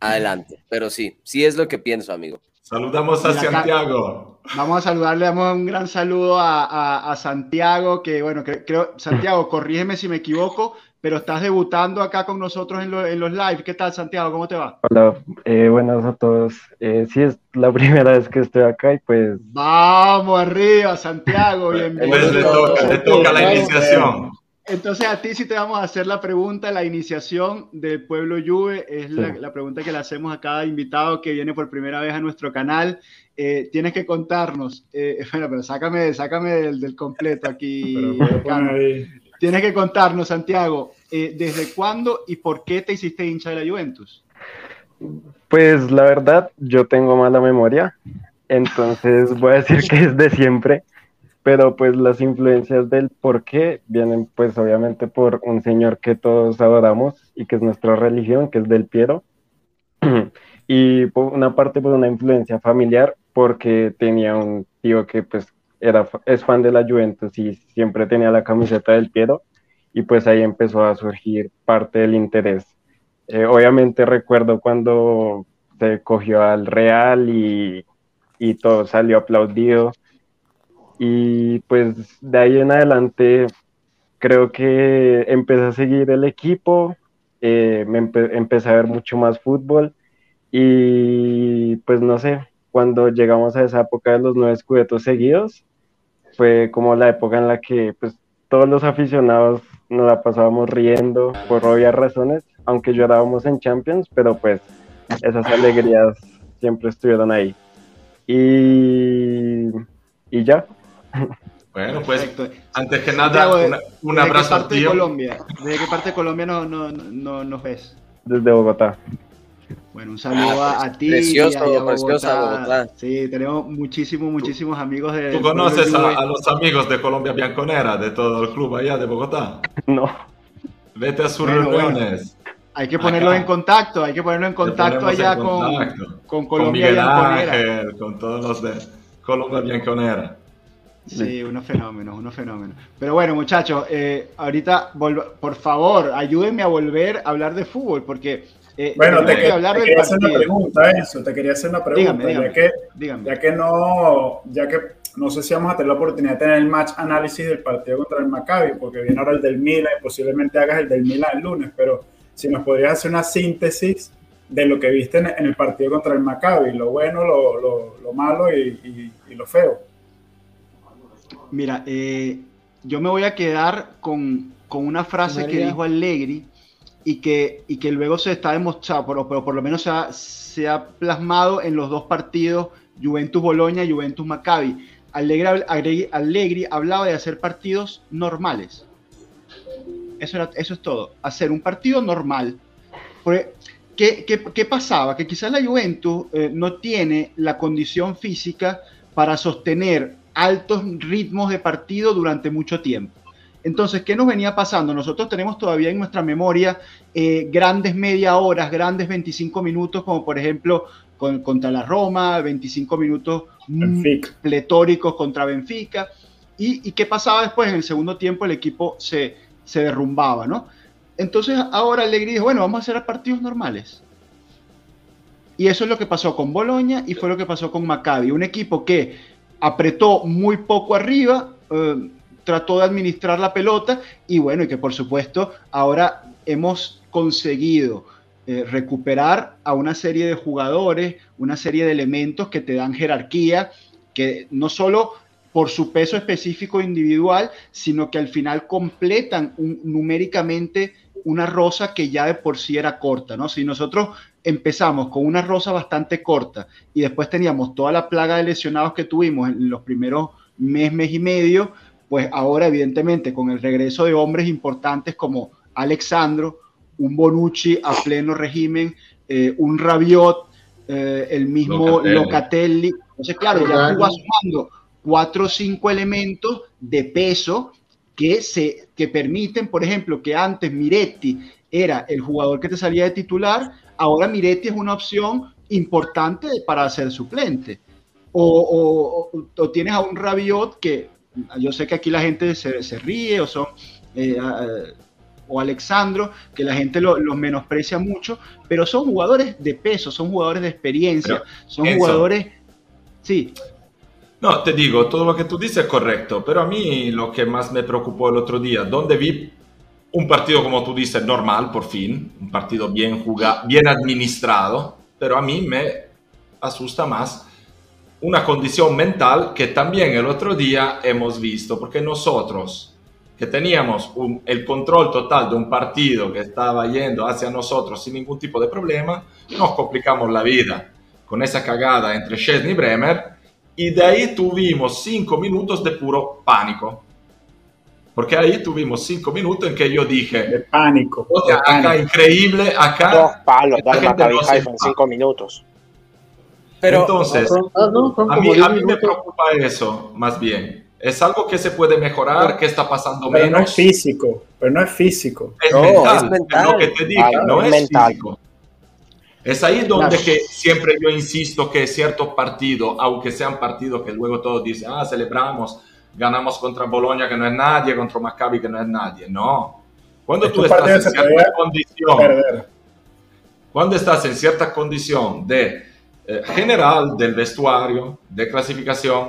Adelante. Pero sí, sí es lo que pienso, amigo. Saludamos a acá- Santiago. Vamos a saludarle, damos un gran saludo a, a- a Santiago, que bueno, que- creo, Santiago, corrígeme si me equivoco, pero estás debutando acá con nosotros en, lo- en los live. ¿Qué tal, Santiago? ¿Cómo te va? Hola, eh, buenas a todos. Eh, sí, es la primera vez que estoy acá y pues Vamos arriba, Santiago, Pues le bienvenido. toca, le toca la Claro. iniciación. Entonces a ti sí te vamos a hacer la pregunta, la iniciación del pueblo Juve, es la, Sí. la pregunta que le hacemos a cada invitado que viene por primera vez a nuestro canal. Eh, tienes que contarnos, eh, bueno, pero sácame, sácame del, del completo aquí. Tienes que contarnos, Santiago, eh, ¿desde cuándo y por qué te hiciste hincha de la Juventus? Pues la verdad, yo tengo mala memoria, entonces voy a decir que es de siempre, pero pues las influencias del por qué vienen pues obviamente por un señor que todos adoramos y que es nuestra religión, que es del Piero, y por una parte por una influencia familiar, porque tenía un tío que pues era, es fan de la Juventus y siempre tenía la camiseta del Piero, y pues ahí empezó a surgir parte del interés. Eh, obviamente recuerdo cuando se cogió al Real y, y todo salió aplaudido. Y pues de ahí en adelante creo que empecé a seguir el equipo, eh, me empe- empecé a ver mucho más fútbol y pues no sé, cuando llegamos a esa época de los nueve escudetos seguidos, fue como la época en la que pues todos los aficionados nos la pasábamos riendo por obvias razones, aunque llorábamos en Champions, pero pues esas alegrías siempre estuvieron ahí. Y, y ya. Bueno, pues Perfecto. antes que Santiago, nada, ¿de- una- un ¿desde qué abrazo al parte de tío. Colombia? ¿Desde qué parte de Colombia no, no, no, nos ves? Desde Bogotá. Bueno, un saludo Ah, a, a ti. precioso, y a preciosa Bogotá. Sí, tenemos muchísimos, muchísimos amigos de. ¿Tú conoces a, a los amigos de Colombia Bianconera, de todo el club allá de Bogotá? No. Vete a sus Bueno, bueno. reuniones. Hay que ponerlos Acá. en contacto, hay que ponerlo en contacto allá en con, contacto. con Con Colombia Miguel Bianconera. Ángel, con todos los de Colombia Bianconera. Sí, unos fenómenos, unos fenómenos. Pero bueno, muchachos, eh, ahorita, por favor, ayúdenme a volver a hablar de fútbol, porque eh, Bueno, te, que que- hablar te quería hacer una partido. pregunta, eso, te quería hacer una pregunta, Dígame, dígame. ya que Dígame. ya que no, ya que no sé si vamos a tener la oportunidad de tener el match análisis del partido contra el Maccabi, porque viene ahora el del Milan y posiblemente hagas el del Milan el lunes, pero si nos podrías hacer una síntesis de lo que viste en, en el partido contra el Maccabi, lo bueno, lo, lo- lo malo y, y- y lo feo. Mira, eh, yo me voy a quedar con, con una frase que dijo Allegri y que, y que luego se está demostrado, pero, pero por lo menos se ha, se ha plasmado en los dos partidos Juventus-Boloña y Juventus-Maccabi. Allegri, Allegri- Allegri hablaba de hacer partidos normales. Eso, era- eso es todo, hacer un partido normal. Porque, ¿qué, qué, qué pasaba? Que quizás la Juventus eh, no tiene la condición física para sostener altos ritmos de partido durante mucho tiempo. Entonces, ¿qué nos venía pasando? Nosotros tenemos todavía en nuestra memoria eh, grandes media horas, grandes 25 minutos, como por ejemplo con- contra la Roma, 25 minutos Benfica. pletóricos contra Benfica. ¿Y, y qué pasaba después? En el segundo tiempo el equipo se, se derrumbaba, ¿no? Entonces ahora Allegri dijo, bueno, vamos a hacer partidos normales. Y eso es lo que pasó con Boloña y fue lo que pasó con Maccabi. Un equipo que apretó muy poco arriba, eh, trató de administrar la pelota y bueno, y que por supuesto ahora hemos conseguido eh, recuperar a una serie de jugadores, una serie de elementos que te dan jerarquía, que no solo por su peso específico individual, sino que al final completan numéricamente una rosa que ya de por sí era corta, ¿no? Si nosotros empezamos con una rosa bastante corta y después teníamos toda la plaga de lesionados que tuvimos en los primeros mes, mes y medio, pues ahora evidentemente con el regreso de hombres importantes como Alexandro, un Bonucci a pleno régimen, eh, un Rabiot, eh, el mismo Locatelli. Locatelli. Entonces, claro, ya tú vas sumando cuatro o cinco elementos de peso que, se, que permiten, por ejemplo, que antes Miretti era el jugador que te salía de titular, ahora Miretti es una opción importante para ser suplente. O, o- o tienes a un Rabiot que yo sé que aquí la gente se, se ríe o son... eh, eh, o Alexandro, que la gente lo- los menosprecia mucho, pero son jugadores de peso, son jugadores de experiencia, Pero, son Enzo. jugadores... Sí, No, te digo, todo lo que tú dices es correcto, pero a mí lo que más me preocupó el otro día, donde vi un partido, como tú dices, normal, por fin, un partido bien jugado, bien administrado, pero a mí me asusta más una condición mental que también el otro día hemos visto, porque nosotros que teníamos el control total de un partido que estaba yendo hacia nosotros sin ningún tipo de problema, nos complicamos la vida con esa cagada entre Chesney y Bremer y de ahí tuvimos cinco minutos de puro pánico. Porque ahí tuvimos cinco minutos en que yo dije, De pánico. o sea, de acá pánico. increíble, Dos acá... palos, esta dale gente Maccabi no en cinco minutos. Pero Entonces, no, son a mí, 10 a mí me preocupa eso, más bien. Es algo que se puede mejorar, que está pasando Pero no menos. es físico, pero no es físico. Es No, mental, es es mental. lo que te digo, Vale, no es es mental. físico. Es ahí donde Claro. que siempre yo insisto que ciertos partidos, aunque sean partidos que luego todos dicen, ah, celebramos, ganamos contra Boloña que no es nadie, contra Maccabi que no es nadie. No. Cuando tú estás en cierta condición, cuando estás en cierta condición de eh, general del vestuario, de clasificación,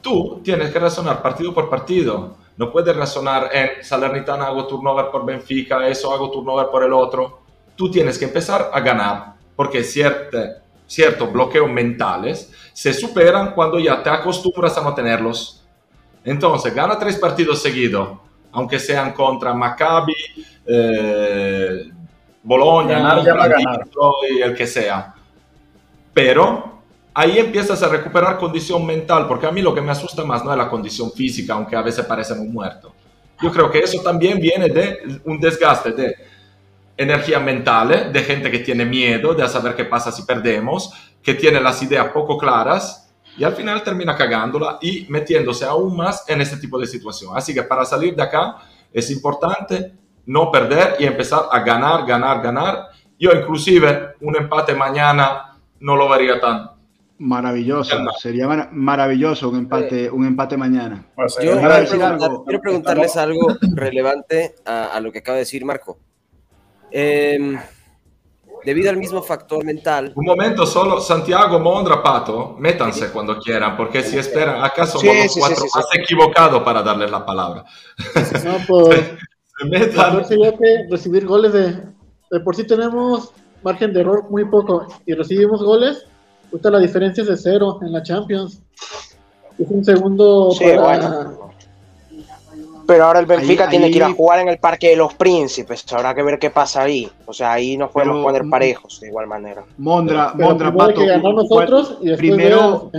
tú tienes que razonar partido por partido. No puedes razonar en Salernitana hago turnover por Benfica, eso hago turnover por el otro. Tú tienes que empezar a ganar, porque ciertos bloqueos mentales se superan cuando ya te acostumbras a no tenerlos. Entonces, gana tres partidos seguidos, aunque sean contra Maccabi, eh, Ganar ganar. y el que sea. Pero ahí empiezas a recuperar condición mental, porque a mí lo que me asusta más no es la condición física, aunque a veces parecen un muerto. Yo creo que eso también viene de un desgaste de energía mental, ¿eh? de gente que tiene miedo de saber qué pasa si perdemos, que tiene las ideas poco claras y al final termina cagándola y metiéndose aún más en este tipo de situación. Así que para salir de acá es importante no perder y empezar a ganar, ganar, ganar. Yo inclusive un empate mañana no lo vería tan Maravilloso, sería mar maravilloso un empate, un empate mañana. Yo quiero, preguntar, quiero, preguntarles algo relevante a, a, lo que acaba de decir Marco. Eh, debido al mismo factor mental. Un momento solo, Santiago, Mondra, Pato, métanse cuando quieran, porque si esperan, acá somos sí, los sí, cuatro, sí, has equivocado para darles la palabra. No, pues, se metan. sería que recibir goles de, de por sí tenemos margen de error muy poco y recibimos goles Ahorita la diferencia es de cero en la Champions. Es un segundo sí, para... bueno. Pero ahora el Benfica ahí, tiene ahí... que ir a jugar en el Parque de los Príncipes. Habrá que ver qué pasa ahí. O sea, ahí nos podemos pero, poner parejos de igual manera. Mondra, pero Mondra, Pato. Hay que ganar nosotros y primero,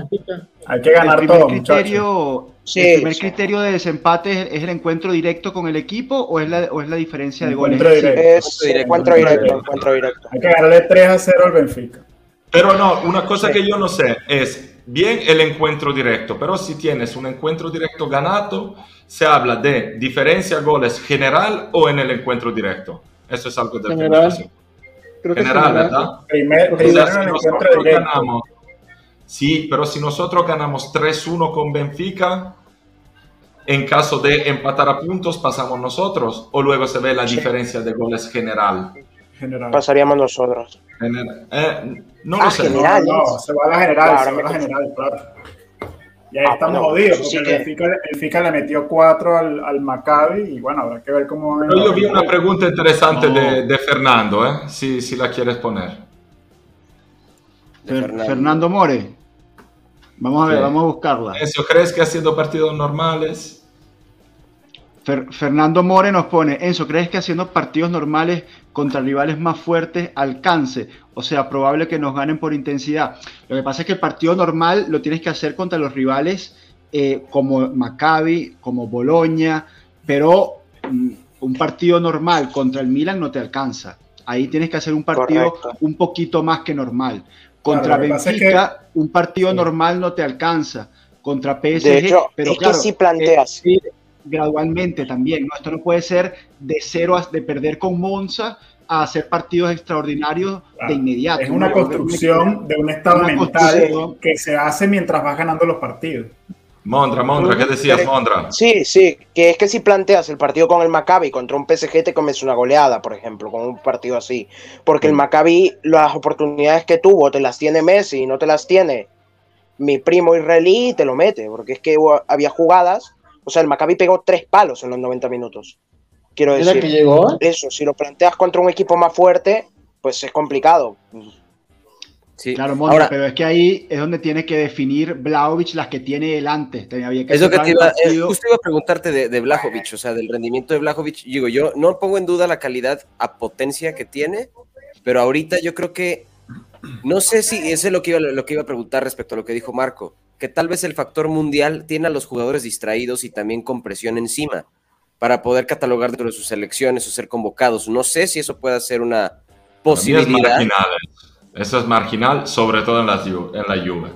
hay que ganar el primer todo. Criterio, sí, el primer sí. criterio de desempate es, es, el encuentro directo con el equipo o es la, o es la diferencia de goles. Encuentro directo. Es encuentro directo, encuentro directo. Hay que ganarle 3 a 0 al Benfica. Pero no, una cosa que yo no sé es bien el encuentro directo, pero si tienes un encuentro directo ganado, se habla de diferencia goles general o en el encuentro directo. Eso es algo de general. Creo que general, general, ¿verdad? Primer, o sea, primero si en el nosotros encuentro directo. ganamos, sí, pero si nosotros ganamos 3-1 con Benfica, en caso de empatar a puntos, pasamos nosotros, o luego se ve la Sí. diferencia de goles general. General. Pasaríamos nosotros. Gener- eh, no Ah, lo sé. general. No, se va a la general, Claro, se va a la general, claro. Y ahí Ah, estamos bueno, jodidos, eso porque sí el, Benfica le metió 4 al, al Maccabi y bueno, habrá que ver cómo... Pero yo vi una pregunta interesante No. de, de Fernando, ¿eh? si, si la quieres poner. Fernando. Fernando More. Vamos a ver, Sí. vamos a buscarla. Enzo, ¿crees que haciendo partidos normales? Fer- Fernando More nos pone, Enzo, ¿crees que haciendo partidos normales contra rivales más fuertes alcance? O sea, probable que nos ganen por intensidad. Lo que pasa es que el partido normal lo tienes que hacer contra los rivales eh, como Maccabi, como Boloña, pero mm, un partido normal contra el Milan no te alcanza. Ahí tienes que hacer un partido Correcto. un poquito más que normal. Contra es Benfica, un partido Sí. normal no te alcanza. Contra PSG, De hecho, pero es claro, que si planteas. eh, gradualmente también, ¿no? Esto no puede ser de cero a, de perder con Monza a hacer partidos extraordinarios Claro. de inmediato. Es una ¿no? construcción de un estado Una mental que se hace mientras vas ganando los partidos. Mondra, Mondra, ¿qué decías, Mondra? Sí, sí, que es que si planteas el partido con el Maccabi contra un PSG te comes una goleada, por ejemplo, con un partido así. Porque el Maccabi, las oportunidades que tuvo, te las tiene Messi, no te las tiene mi primo israelí y te lo mete. Porque es que había jugadas, o sea, el Maccabi pegó tres palos en los 90 minutos. Quiero ¿Era decir, que llegó? eso, si lo planteas contra un equipo más fuerte, pues es complicado. Sí. Claro, Monte, Ahora, pero es que ahí es donde tiene que definir Blaovic las que tiene que es lo que te iba, eh, partido. justo iba a preguntarte de, de Blajovic, o sea, del rendimiento de Blajovic. Digo, yo no pongo en duda la calidad a potencia que tiene, pero ahorita yo creo que, no sé si eso es lo que, iba, lo que iba a preguntar respecto a lo que dijo Marco, que tal vez el factor mundial tiene a los jugadores distraídos y también con presión encima para poder catalogar dentro de sus selecciones o ser convocados. No sé si eso pueda ser una mí es posibilidad. marginal. Eso es marginal, sobre todo en la, en la Juve.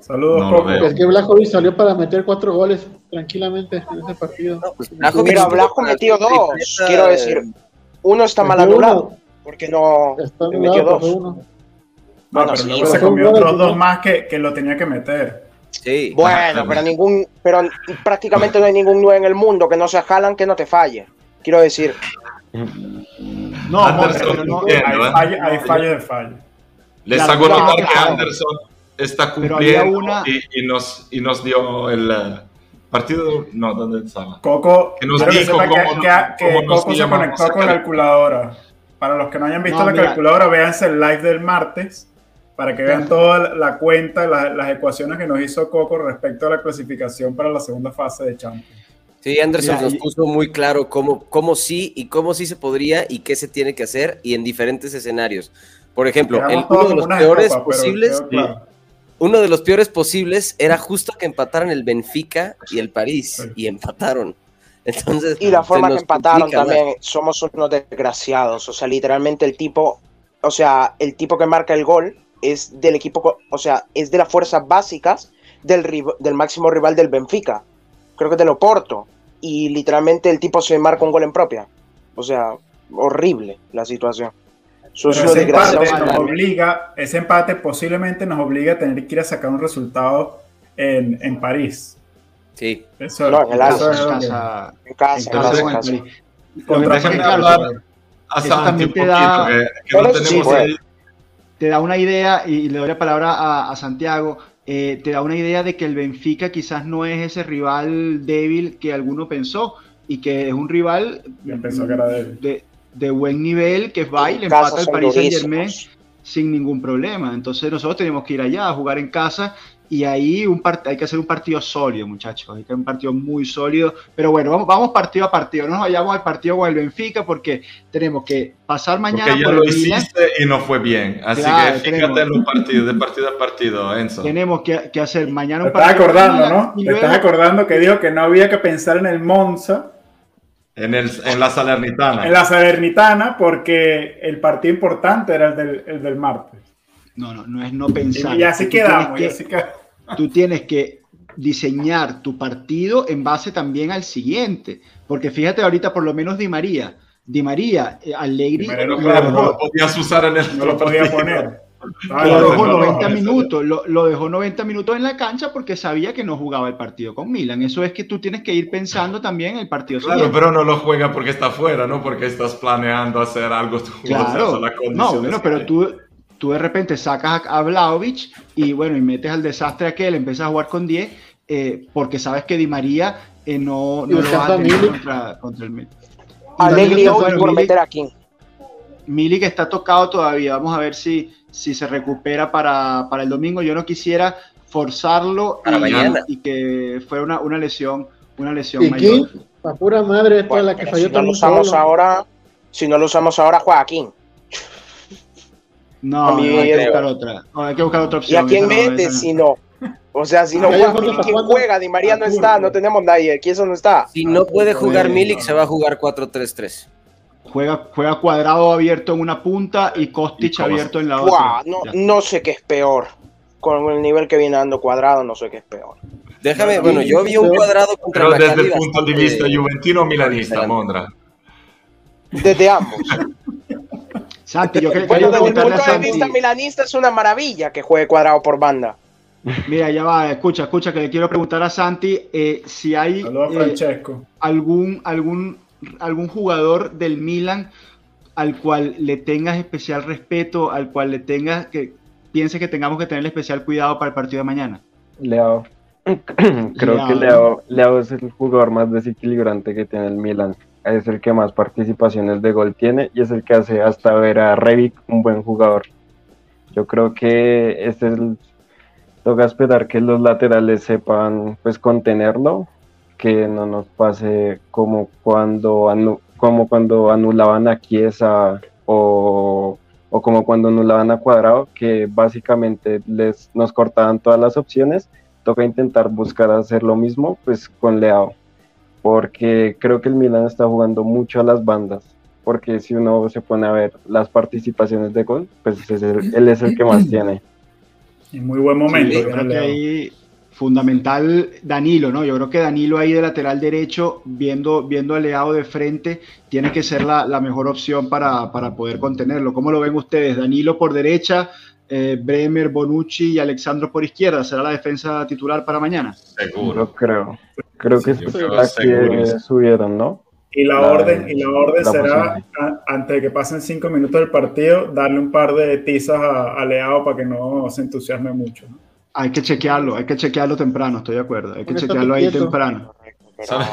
Saludos, No lo Coco. veo. Es que Blajovic salió para meter cuatro goles tranquilamente en ese partido. No, pues, estuvo Blajo metió dos, tripleta, quiero decir. Uno está mal anulado, porque no Está metió dos. uno. No, Bueno, pero sí, luego se comió otros dos más que, que lo tenía que meter. Sí. Bueno, pero ningún, pero prácticamente no hay ningún 9 en el mundo que no se jalan que no te falle. Quiero decir, No, Monte, Anderson, pero no, bien. Hay ¿eh? fallo, hay fallo de fallo. Les Claro, hago claro, notar que. Anderson está cumpliendo una- y, y nos, y nos dio el eh, partido. No, ¿dónde estaba? Coco, Que nos dijo que, cómo que- nos- que cómo nos Coco se conectó con la cal- calculadora. Para los que no hayan visto No, la mira. calculadora, véanse el live del martes para que vean toda la- cuenta, la- las ecuaciones que nos hizo Coco respecto a la clasificación para la segunda fase de Champions. Sí, Anderson Mira, nos puso muy claro cómo, cómo sí y cómo sí se podría y qué se tiene que hacer y en diferentes escenarios. Por ejemplo, el, uno de los peores pero posibles, claro. uno de los peores posibles era justo que empataran el Benfica y el París, y empataron. Entonces, Y la forma que empataron complica también, somos unos desgraciados. O sea, literalmente el tipo, o sea, el tipo que marca el gol es del equipo, o sea, es de las fuerzas básicas del, del máximo rival del Benfica. Creo que es del Oporto. Y literalmente el tipo se marca un gol en propia. O sea, horrible la situación. Pero ese empate desgraciados. nos obliga, ese empate posiblemente nos obliga a tener que ir a sacar un resultado en, en París. Sí. Eso, No, en el eso es en casa, En casa, en en casa contra claro, también te poquito, da- que, que no sí, tenemos ahí. Te da una idea, y le doy la palabra a, a Santiago, eh, te da una idea de que el Benfica quizás no es ese rival débil que alguno pensó, y que es un rival Yo pensó que era débil. de, de buen nivel, que va y le empata al son Paris Saint Germain sin ningún problema. Entonces nosotros tenemos que ir allá a jugar en casa y ahí un part- hay que hacer un partido sólido, muchachos. Hay que hacer un partido muy sólido. Pero bueno, vamos, vamos partido a partido. No nos vayamos al partido con el Benfica porque tenemos que pasar mañana Porque ya por lo hiciste y no fue bien. Así Claro, que fíjate tenemos- en los partidos, de partido a partido, Enzo. Tenemos que, que hacer mañana Te un estás partido. el acordando, Milan ¿no? Te estás acordando que dijo que no había que pensar en el Monza, En, el, en la Salernitana. en la Salernitana, porque el partido importante era el del, el del martes. No, no, no es no pensar. Y, así quedamos, y que- así quedamos. Tú tienes que diseñar tu partido en base también al siguiente. Porque fíjate ahorita, por lo menos Di María. Di María, eh, Allegri, Di María no lo juega, dejó- no lo podías usar en el No lo podía poner. Lo dejó no, no, 90 no, minutos, lo, lo dejó 90 minutos en la cancha porque sabía que no jugaba el partido con Milan. Eso es que tú tienes que ir pensando también en el partido Claro, siguiente. pero no lo juega porque está fuera, ¿no? Porque estás planeando hacer algo tú. o sea, Claro, las no, bueno, pero tú, tú de repente sacas a, Vlahovic y bueno, y metes al desastre aquel, empiezas a jugar con 10 eh, porque sabes que Di María eh, no, no lo vas a tener Milik. contra, contra el Alegría Milik, hoy bueno, por Milik- meter a King. Milik está tocado todavía. Vamos a ver si, si se recupera para, para el domingo. Yo no quisiera forzarlo y, que fuera una, una lesión, una lesión ¿Y mayor. quién? La pura madre, toda Bueno, la que falló si no lo usamos solo. ahora, si no lo usamos ahora, juega King. No, A mí no, hay que buscar otra. No, hay que buscar otra ¿Y opción. a quién no, mete no. si no? O sea, si no Ah, juega ya, Milik, ¿para ¿quién juega? Di María no Ah, está, no tenemos nadie. Aquí eso no está. Si no puede jugar. Milik, se va a jugar 4-3-3. Juega, juega cuadrado abierto en una punta y Kostic abierto en la otra. no, no sé qué es peor. Con el nivel que viene dando cuadrado, no sé qué es peor. Déjame, bueno, yo vi un cuadrado contra Pero desde el punto de bastante- vista juventino o milanista. Mondra. Desde ambos. Santi, yo quería Bueno, quería desde el preguntarle a punto de Santi. vista milanista es una maravilla que juegue cuadrado por banda. Mira, ya va, escucha, escucha, que le quiero preguntar a Santi eh, si hay eh, algún, algún, algún jugador del Milan al cual le tengas especial respeto, al cual le tengas que piense que tengamos que tener especial cuidado para el partido de mañana. Leao. Creo Leao, que ¿no? Leao, Leao es el jugador más desequilibrante que tiene el Milan. Es el que más participaciones de gol tiene y es el que hace hasta ver a Rebic un buen jugador. Yo creo que este es el, toca esperar que los laterales sepan pues contenerlo, que no nos pase como cuando anu- como cuando anulaban a Chiesa o, o como cuando anulaban a Cuadrado, que básicamente les nos cortaban todas las opciones. Toca intentar buscar hacer lo mismo pues con Leao, porque creo que el Milan está jugando mucho a las bandas. Porque si uno se pone a ver las participaciones de gol, pues es el- él es el que más tiene. En muy buen momento. Sí, yo creo que ahí fundamental Danilo, ¿no? Yo creo que Danilo ahí de lateral derecho, viendo, viendo a Leao de frente, tiene que ser la, la mejor opción para, para poder contenerlo. ¿Cómo lo ven ustedes? Danilo por derecha, eh, Bremer, Bonucci y Alexandro por izquierda. ¿Será la defensa titular para mañana? Seguro. Yo creo. Creo que Sí, es la que subieron, ¿no? Y la, La- orden, y la orden la será, a- antes de que pasen cinco minutos del partido, darle un par de tizas a, a Leao para que no se entusiasme mucho. ¿no? Hay que chequearlo, hay que chequearlo temprano, estoy de acuerdo. Hay que chequearlo ahí quieto. temprano.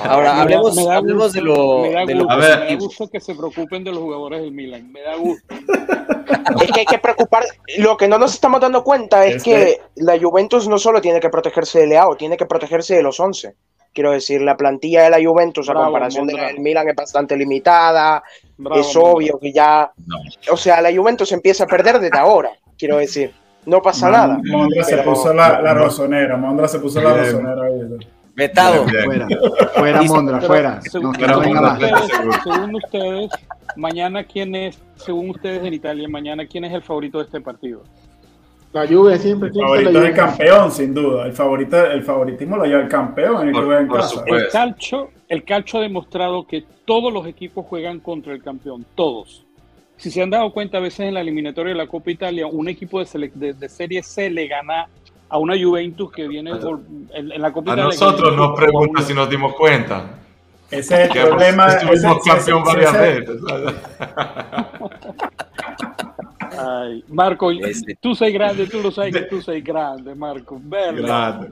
Ahora, Me da- hablemos, me da hablemos de gusto- lo, me da de lo gusto, A ver. me da gusto que se preocupen de los jugadores del Milan. Me da gusto. Es que hay que preocupar. Lo que no nos estamos dando cuenta es Es que la Juventus no solo tiene que protegerse de Leao, tiene que protegerse de los 11. Quiero decir, la plantilla de la Juventus a comparación de la Mondra. del Milan es bastante limitada. Bravo, es obvio que ya. No. O sea, la Juventus empieza a perder desde ahora. Quiero decir. no pasa nada. Mondra se Pero- puso la, la rosonera, Mondra se puso la rosonera. ahí. Vetado. Fuera, fuera Mondra, fuera. según, No. Mondra- ustedes, según ustedes, mañana quién es, según ustedes en Italia, mañana quién es el favorito de este partido. La Juve siempre El tiene favorito la es el Juve. campeón, sin duda. El, favorito, el favoritismo lo lleva el campeón, el Por- en casa. El calcio, el calcio ha demostrado que todos los equipos juegan contra el campeón, todos. Si se han dado cuenta, a veces en la eliminatoria de la Copa Italia, un equipo de, de- de Serie C le gana a una Juventus que viene por- en, en la Copa A nosotros nos pregunta si nos dimos cuenta. Ese es el Que problema. ese- estuvimos ese- campeón ese- varias ese- veces. Ay, Marco, Este. tú soy grande, tú lo sabes que tú soy grande, Marco. Grande.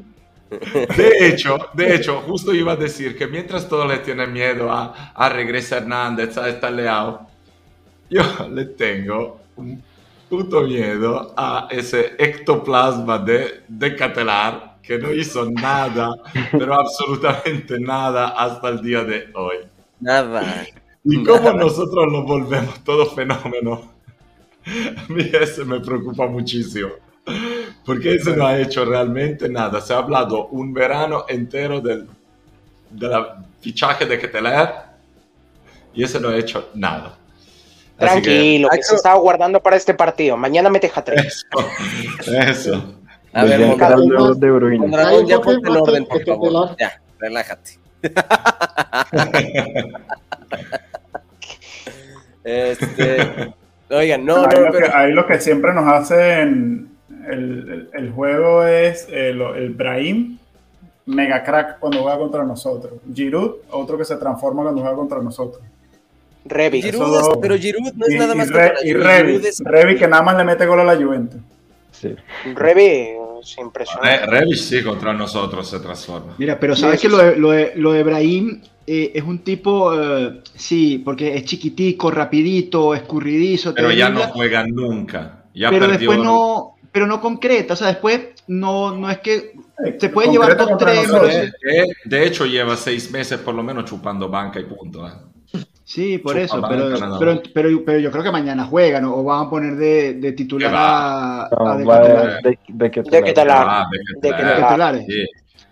De hecho, de hecho, justo iba a decir que mientras todos le tienen miedo a, a Regresa Hernández, a estar Leao, yo le tengo un puto miedo a ese ectoplasma de, de Catelar que no hizo nada, pero absolutamente nada hasta el día de hoy. Nada. Y cómo nosotros lo volvemos todo fenómeno. A mí ese me preocupa muchísimo. Porque ese no ha hecho realmente nada. Se ha hablado un verano entero del, de la fichaje de Keteler y ese no ha hecho nada. Que Tranquilo, que se estaba guardando para este partido. Mañana mete hat-trick. eso, eso. A ver, Desde Mondragón, de Bruyne. Mondragón, ya ponte Jorge orden, por favor. Ya, relájate. este, oigan, no, no, ahí, lo que, ahí lo que siempre nos hacen el, el- el juego es el, el Brahim, mega crack cuando juega contra nosotros. Giroud, otro que se transforma cuando juega contra nosotros. Revi. Giroud, es- pero Giroud no es y, nada y más Re- que y Revi, es- Revi que nada más le mete gol a la Juventus. Sí. Revi es impresionante. Re- Rebic sí contra nosotros se transforma. Mira, pero sabes que lo de, lo de, lo de Brahim eh, es un tipo, eh, sí, porque es chiquitico, rapidito, escurridizo. Pero ya no juega nunca. Ya pero perdió. después no, pero no concreta, o sea, después no, no es que se puede llevar dos tres, nosotros. pero Eh, eh, de hecho, lleva seis meses por lo menos chupando banca y punto. ¿eh? Sí, por Chupa eso, pero, pero, pero, pero yo creo que mañana juegan o, o van a poner de, de titular a, No, a De va Ketelar. de, de De sí.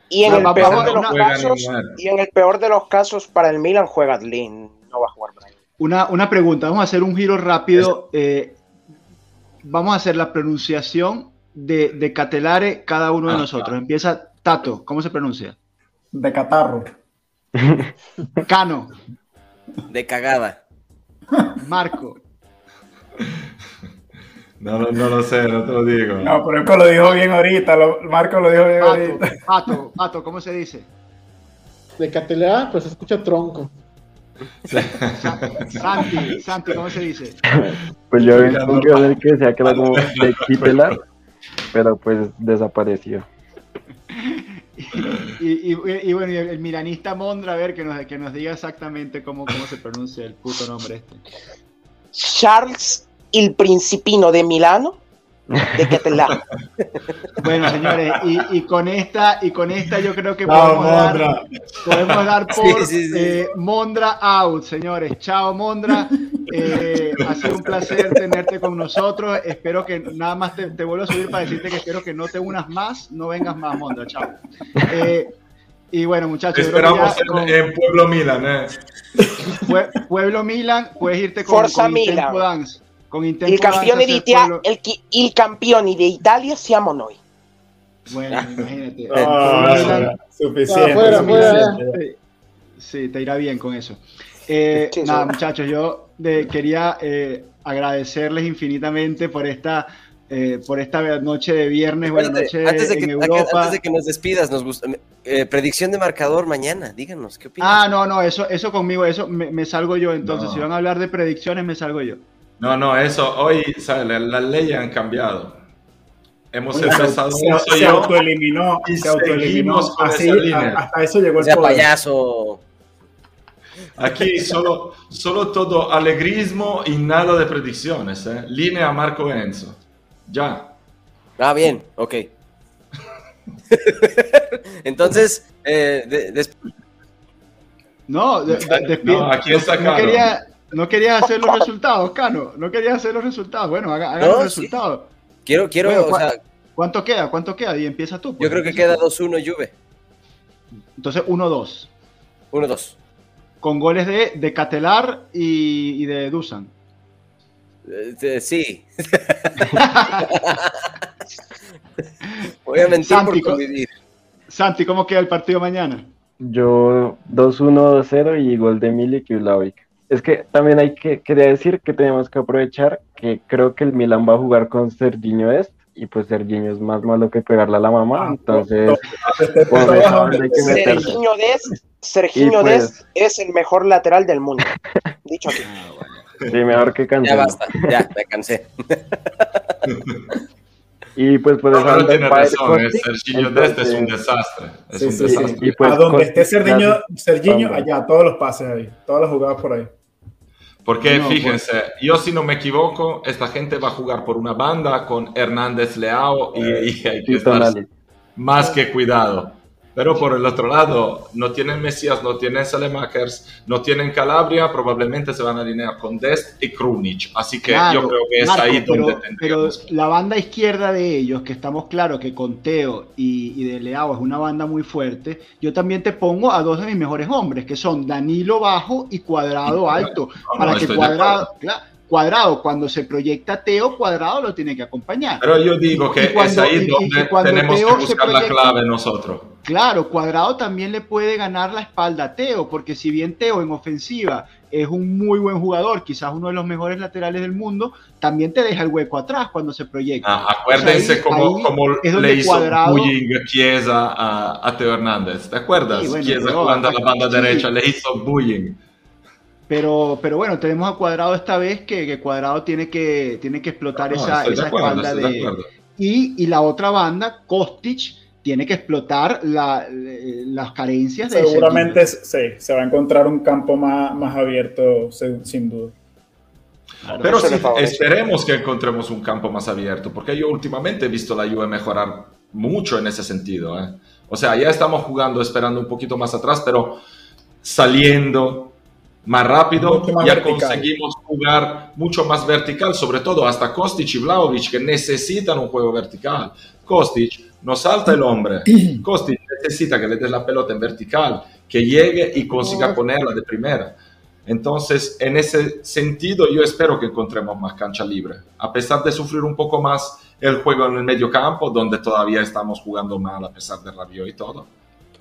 Y en, el peor de los no casos, y en el peor de los casos, para el Milan juega Adlin. No va a jugar Brahim. Una, una pregunta, vamos a hacer un giro rápido. eh, vamos a hacer la pronunciación de, de Catelare cada uno de Ah, nosotros. Empieza Tato, ¿cómo se pronuncia? De catarro. Cano, de cagada. Marco, No, no, no lo sé, no te lo digo. No, pero Marco lo dijo bien ahorita. lo- Marco lo dijo bien Pato, ahorita. Pato, Pato, ¿cómo se dice? De Catelea, pues se escucha tronco. Sa- Santi, Santi, ¿cómo se dice? Pues yo vi un del que decía que era como de Kitelar, pero pues desapareció. Y, y- y bueno, y el, el milanista Mondra, a ver, que nos, que nos diga exactamente cómo, cómo se pronuncia el puto nombre este. Charles il Principino de Milano. De. Bueno, señores, y, y con esta, y con esta yo creo que podemos, dar, podemos dar por Sí, sí, sí. eh, Mondra out, señores. Chao, Mondra. Eh, sido un placer tenerte con nosotros. Espero que nada más te, te vuelvo a subir para decirte que espero que no te unas más, no vengas más, Mondra. Chao. Eh, y bueno, muchachos, yo creo que Esperamos ya en, con en Pueblo Milan, ¿eh? Pue- Pueblo Milan, puedes irte con, Forza con Milan. Intempo Dance. Con Intempo Il campione Dance di Pueblo- el, il campione de Italia siamo noi. Bueno, imagínate. Milan- no, suficiente. Sí, te irá bien con eso. Eh, nada, muchachos, yo de- quería eh, agradecerles infinitamente por esta, eh, por esta noche de viernes, buena noche antes, de que, en Europa. antes de que nos despidas, nos gusta. eh, predicción de marcador mañana, díganos, ¿qué opinan? Ah, no, no, eso, eso conmigo, eso me, me salgo yo. Entonces, No. si van a hablar de predicciones, me salgo yo. No, no, eso, hoy, ¿sabes? La- Las leyes han cambiado. Hemos Oye, empezado se, se autoeliminó, y se autoeliminó. Así, hasta eso llegó o el sea, poder. payaso. Aquí solo, solo todo alegrismo y nada de predicciones. ¿eh? Línea Marco Enzo. Ya. Ah, bien, ok. Entonces, eh, de- No, de- No, aquí no- está no, Cano. quería, no quería hacer los resultados, Cano. No quería hacer los resultados. Bueno, haga, los sí. resultados. Quiero, quiero, Bueno, o sea, ¿Cuánto queda? ¿Cuánto queda? Y empieza tú. pues. yo creo que queda 2-1 Juve. Entonces 1-2. 1-2. Con goles de, de Catelar y, y de Dusan. Eh, eh, sí. Voy a mentir Santi, por co- convivir. Santi, ¿cómo queda el partido mañana? Yo 2-1, 2-0 y gol de Milik y Vlahovic. Es que también hay que, quería decir que tenemos que aprovechar que creo que el Milan va a jugar con Serginho Est y pues Serginho es más malo que pegarle a la mamá, Ah, entonces Este por hay que meterse. Serginho Dest, Serginho pues- Dest es el mejor lateral del mundo. Dicho aquí. Sí, mejor que Ya Cancelo. basta, ya, me cansé. Y pues por No, banda tiene razón, eh, Serginho Dest es un desastre. Es Sí, un sí, sí. desastre. Y pues a donde esté Serginho, Serginho, allá, todos los pases ahí, todas las jugadas por ahí. Porque No, fíjense, yo si no me equivoco, esta gente va a jugar por una banda con Hernández Leao y, y hay que estar más que cuidado. Pero por el otro lado, no tienen Mesías, no tienen Salemakers, no tienen Calabria, probablemente se van a alinear con Dest y Krunic. Así que Claro, yo creo que es Marco, ahí pero, donde pero la banda izquierda de ellos, que estamos claros que con Teo y, y de Leao es una banda muy fuerte, yo también te pongo a dos de mis mejores hombres, que son Danilo bajo y Cuadrado alto. No, para no, que Cuadrado, claro, Cuadrado, cuando se proyecta Teo, Cuadrado lo tiene que acompañar. Pero yo digo que cuando- es ahí donde tenemos Teo que buscar la clave nosotros. Claro, Cuadrado también le puede ganar la espalda a Teo, porque si bien Teo en ofensiva es un muy buen jugador, quizás uno de los mejores laterales del mundo, también te deja el hueco atrás cuando se proyecta. Ah, acuérdense O sea, ahí- cómo, ahí cómo es le hizo Cuadrado- bullying Chiesa a, a Teo Hernández. ¿Te acuerdas? Sí, bueno, Chiesa la banda sí. derecha le hizo bullying. Pero, pero bueno, tenemos a Cuadrado esta vez que, que Cuadrado tiene que, tiene que explotar No, esa, estoy de esa acuerdo, espalda de de... Y, y la otra banda, Kostic, tiene que explotar la- las carencias de Seguramente sí, se va a encontrar un campo más, más abierto, se- sin duda. Pero sí, esperemos que encontremos un campo más abierto, porque yo últimamente he visto la Juve mejorar mucho en ese sentido. ¿eh? O sea, ya estamos jugando esperando un poquito más atrás, pero saliendo más rápido, más ya vertical. conseguimos jugar mucho más vertical, sobre todo hasta Kostic y Vlahovic, que necesitan un juego vertical. Kostic no salta el hombre, Kostic necesita que le des la pelota en vertical, que llegue y consiga ponerla de primera. Entonces, en ese sentido, yo espero que encontremos más cancha libre, a pesar de sufrir un poco más el juego en el medio campo, donde todavía estamos jugando mal a pesar de Rabiot y todo.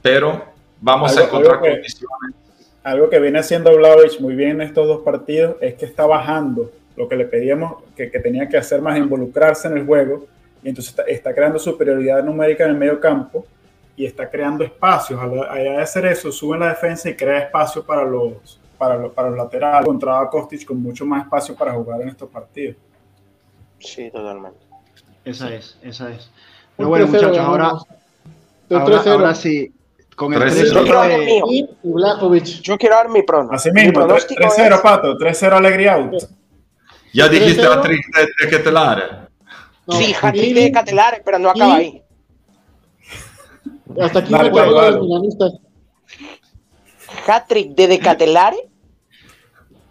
Pero vamos a Algo- encontrar condiciones. Algo que viene haciendo Vlahovic muy bien en estos dos partidos es que está bajando lo que le pedíamos que, que tenía que hacer más involucrarse en el juego y entonces está, está creando superioridad numérica en el medio campo y está creando espacios. Al, al hacer eso, sube la defensa y crea espacio para los, para los, para los laterales. Encontraba a Kostic con mucho más espacio para jugar en estos partidos. Sí, totalmente. Esa es, esa es. Pero bueno, 3-0 muchachos, ahora, ahora, 3-0. ahora sí, con el 3-0. 3-0 Yo. Y quiero dar mi pronóstico. Así Mi mismo, pronóstico 3-0, es- Pato, 3-0 Alegría Out. Ya dijiste 3-0. a Trick de, de Ketelare. No, Sí, hat-trick y- de Catelares, pero no acaba y- ahí. Hasta aquí Dale, los milanistas. Hat-trick de Decatelare,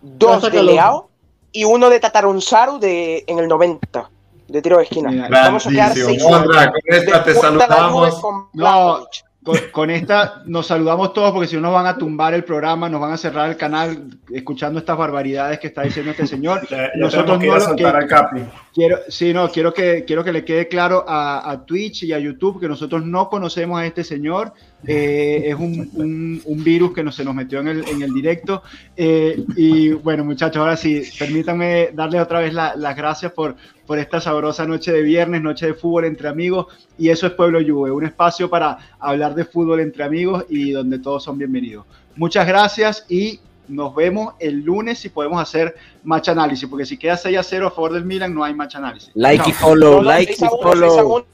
dos de. Leao y uno de Tatarunzaru de, en el 90, de tiro de esquina. Vamos a quedar Grandísimo. 6 Mondra, con esta te saludamos. No, con, con esta nos saludamos todos porque si no nos van a tumbar el programa, nos van a cerrar el canal escuchando estas barbaridades que está diciendo este señor. Ya, ya Nosotros que no lo que- al Capi. Quiero, sí, no, quiero que, quiero que le quede claro a, a Twitch y a YouTube que nosotros no conocemos a este señor. Eh, es un, un- un virus que no, se nos metió en el, en el directo. eh, y bueno, muchachos, ahora sí, permítanme darle otra vez la- las gracias por, por esta sabrosa noche de viernes, noche de fútbol entre amigos. Y eso es Pueblo Juve, un espacio para hablar de fútbol entre amigos y donde todos son bienvenidos. Muchas gracias y nos vemos el lunes si podemos hacer match análisis, porque si queda 6 a 0 a favor del Milan, no hay match análisis. Like y follow, No, like y follow.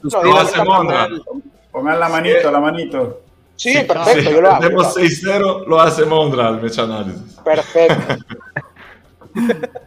Pongan la manito, la manito. Sí, perfecto, Si yo lo hago. yo lo hacemos hago. 6-0, lo hace Mondra al Mecha Análisis. Perfecto.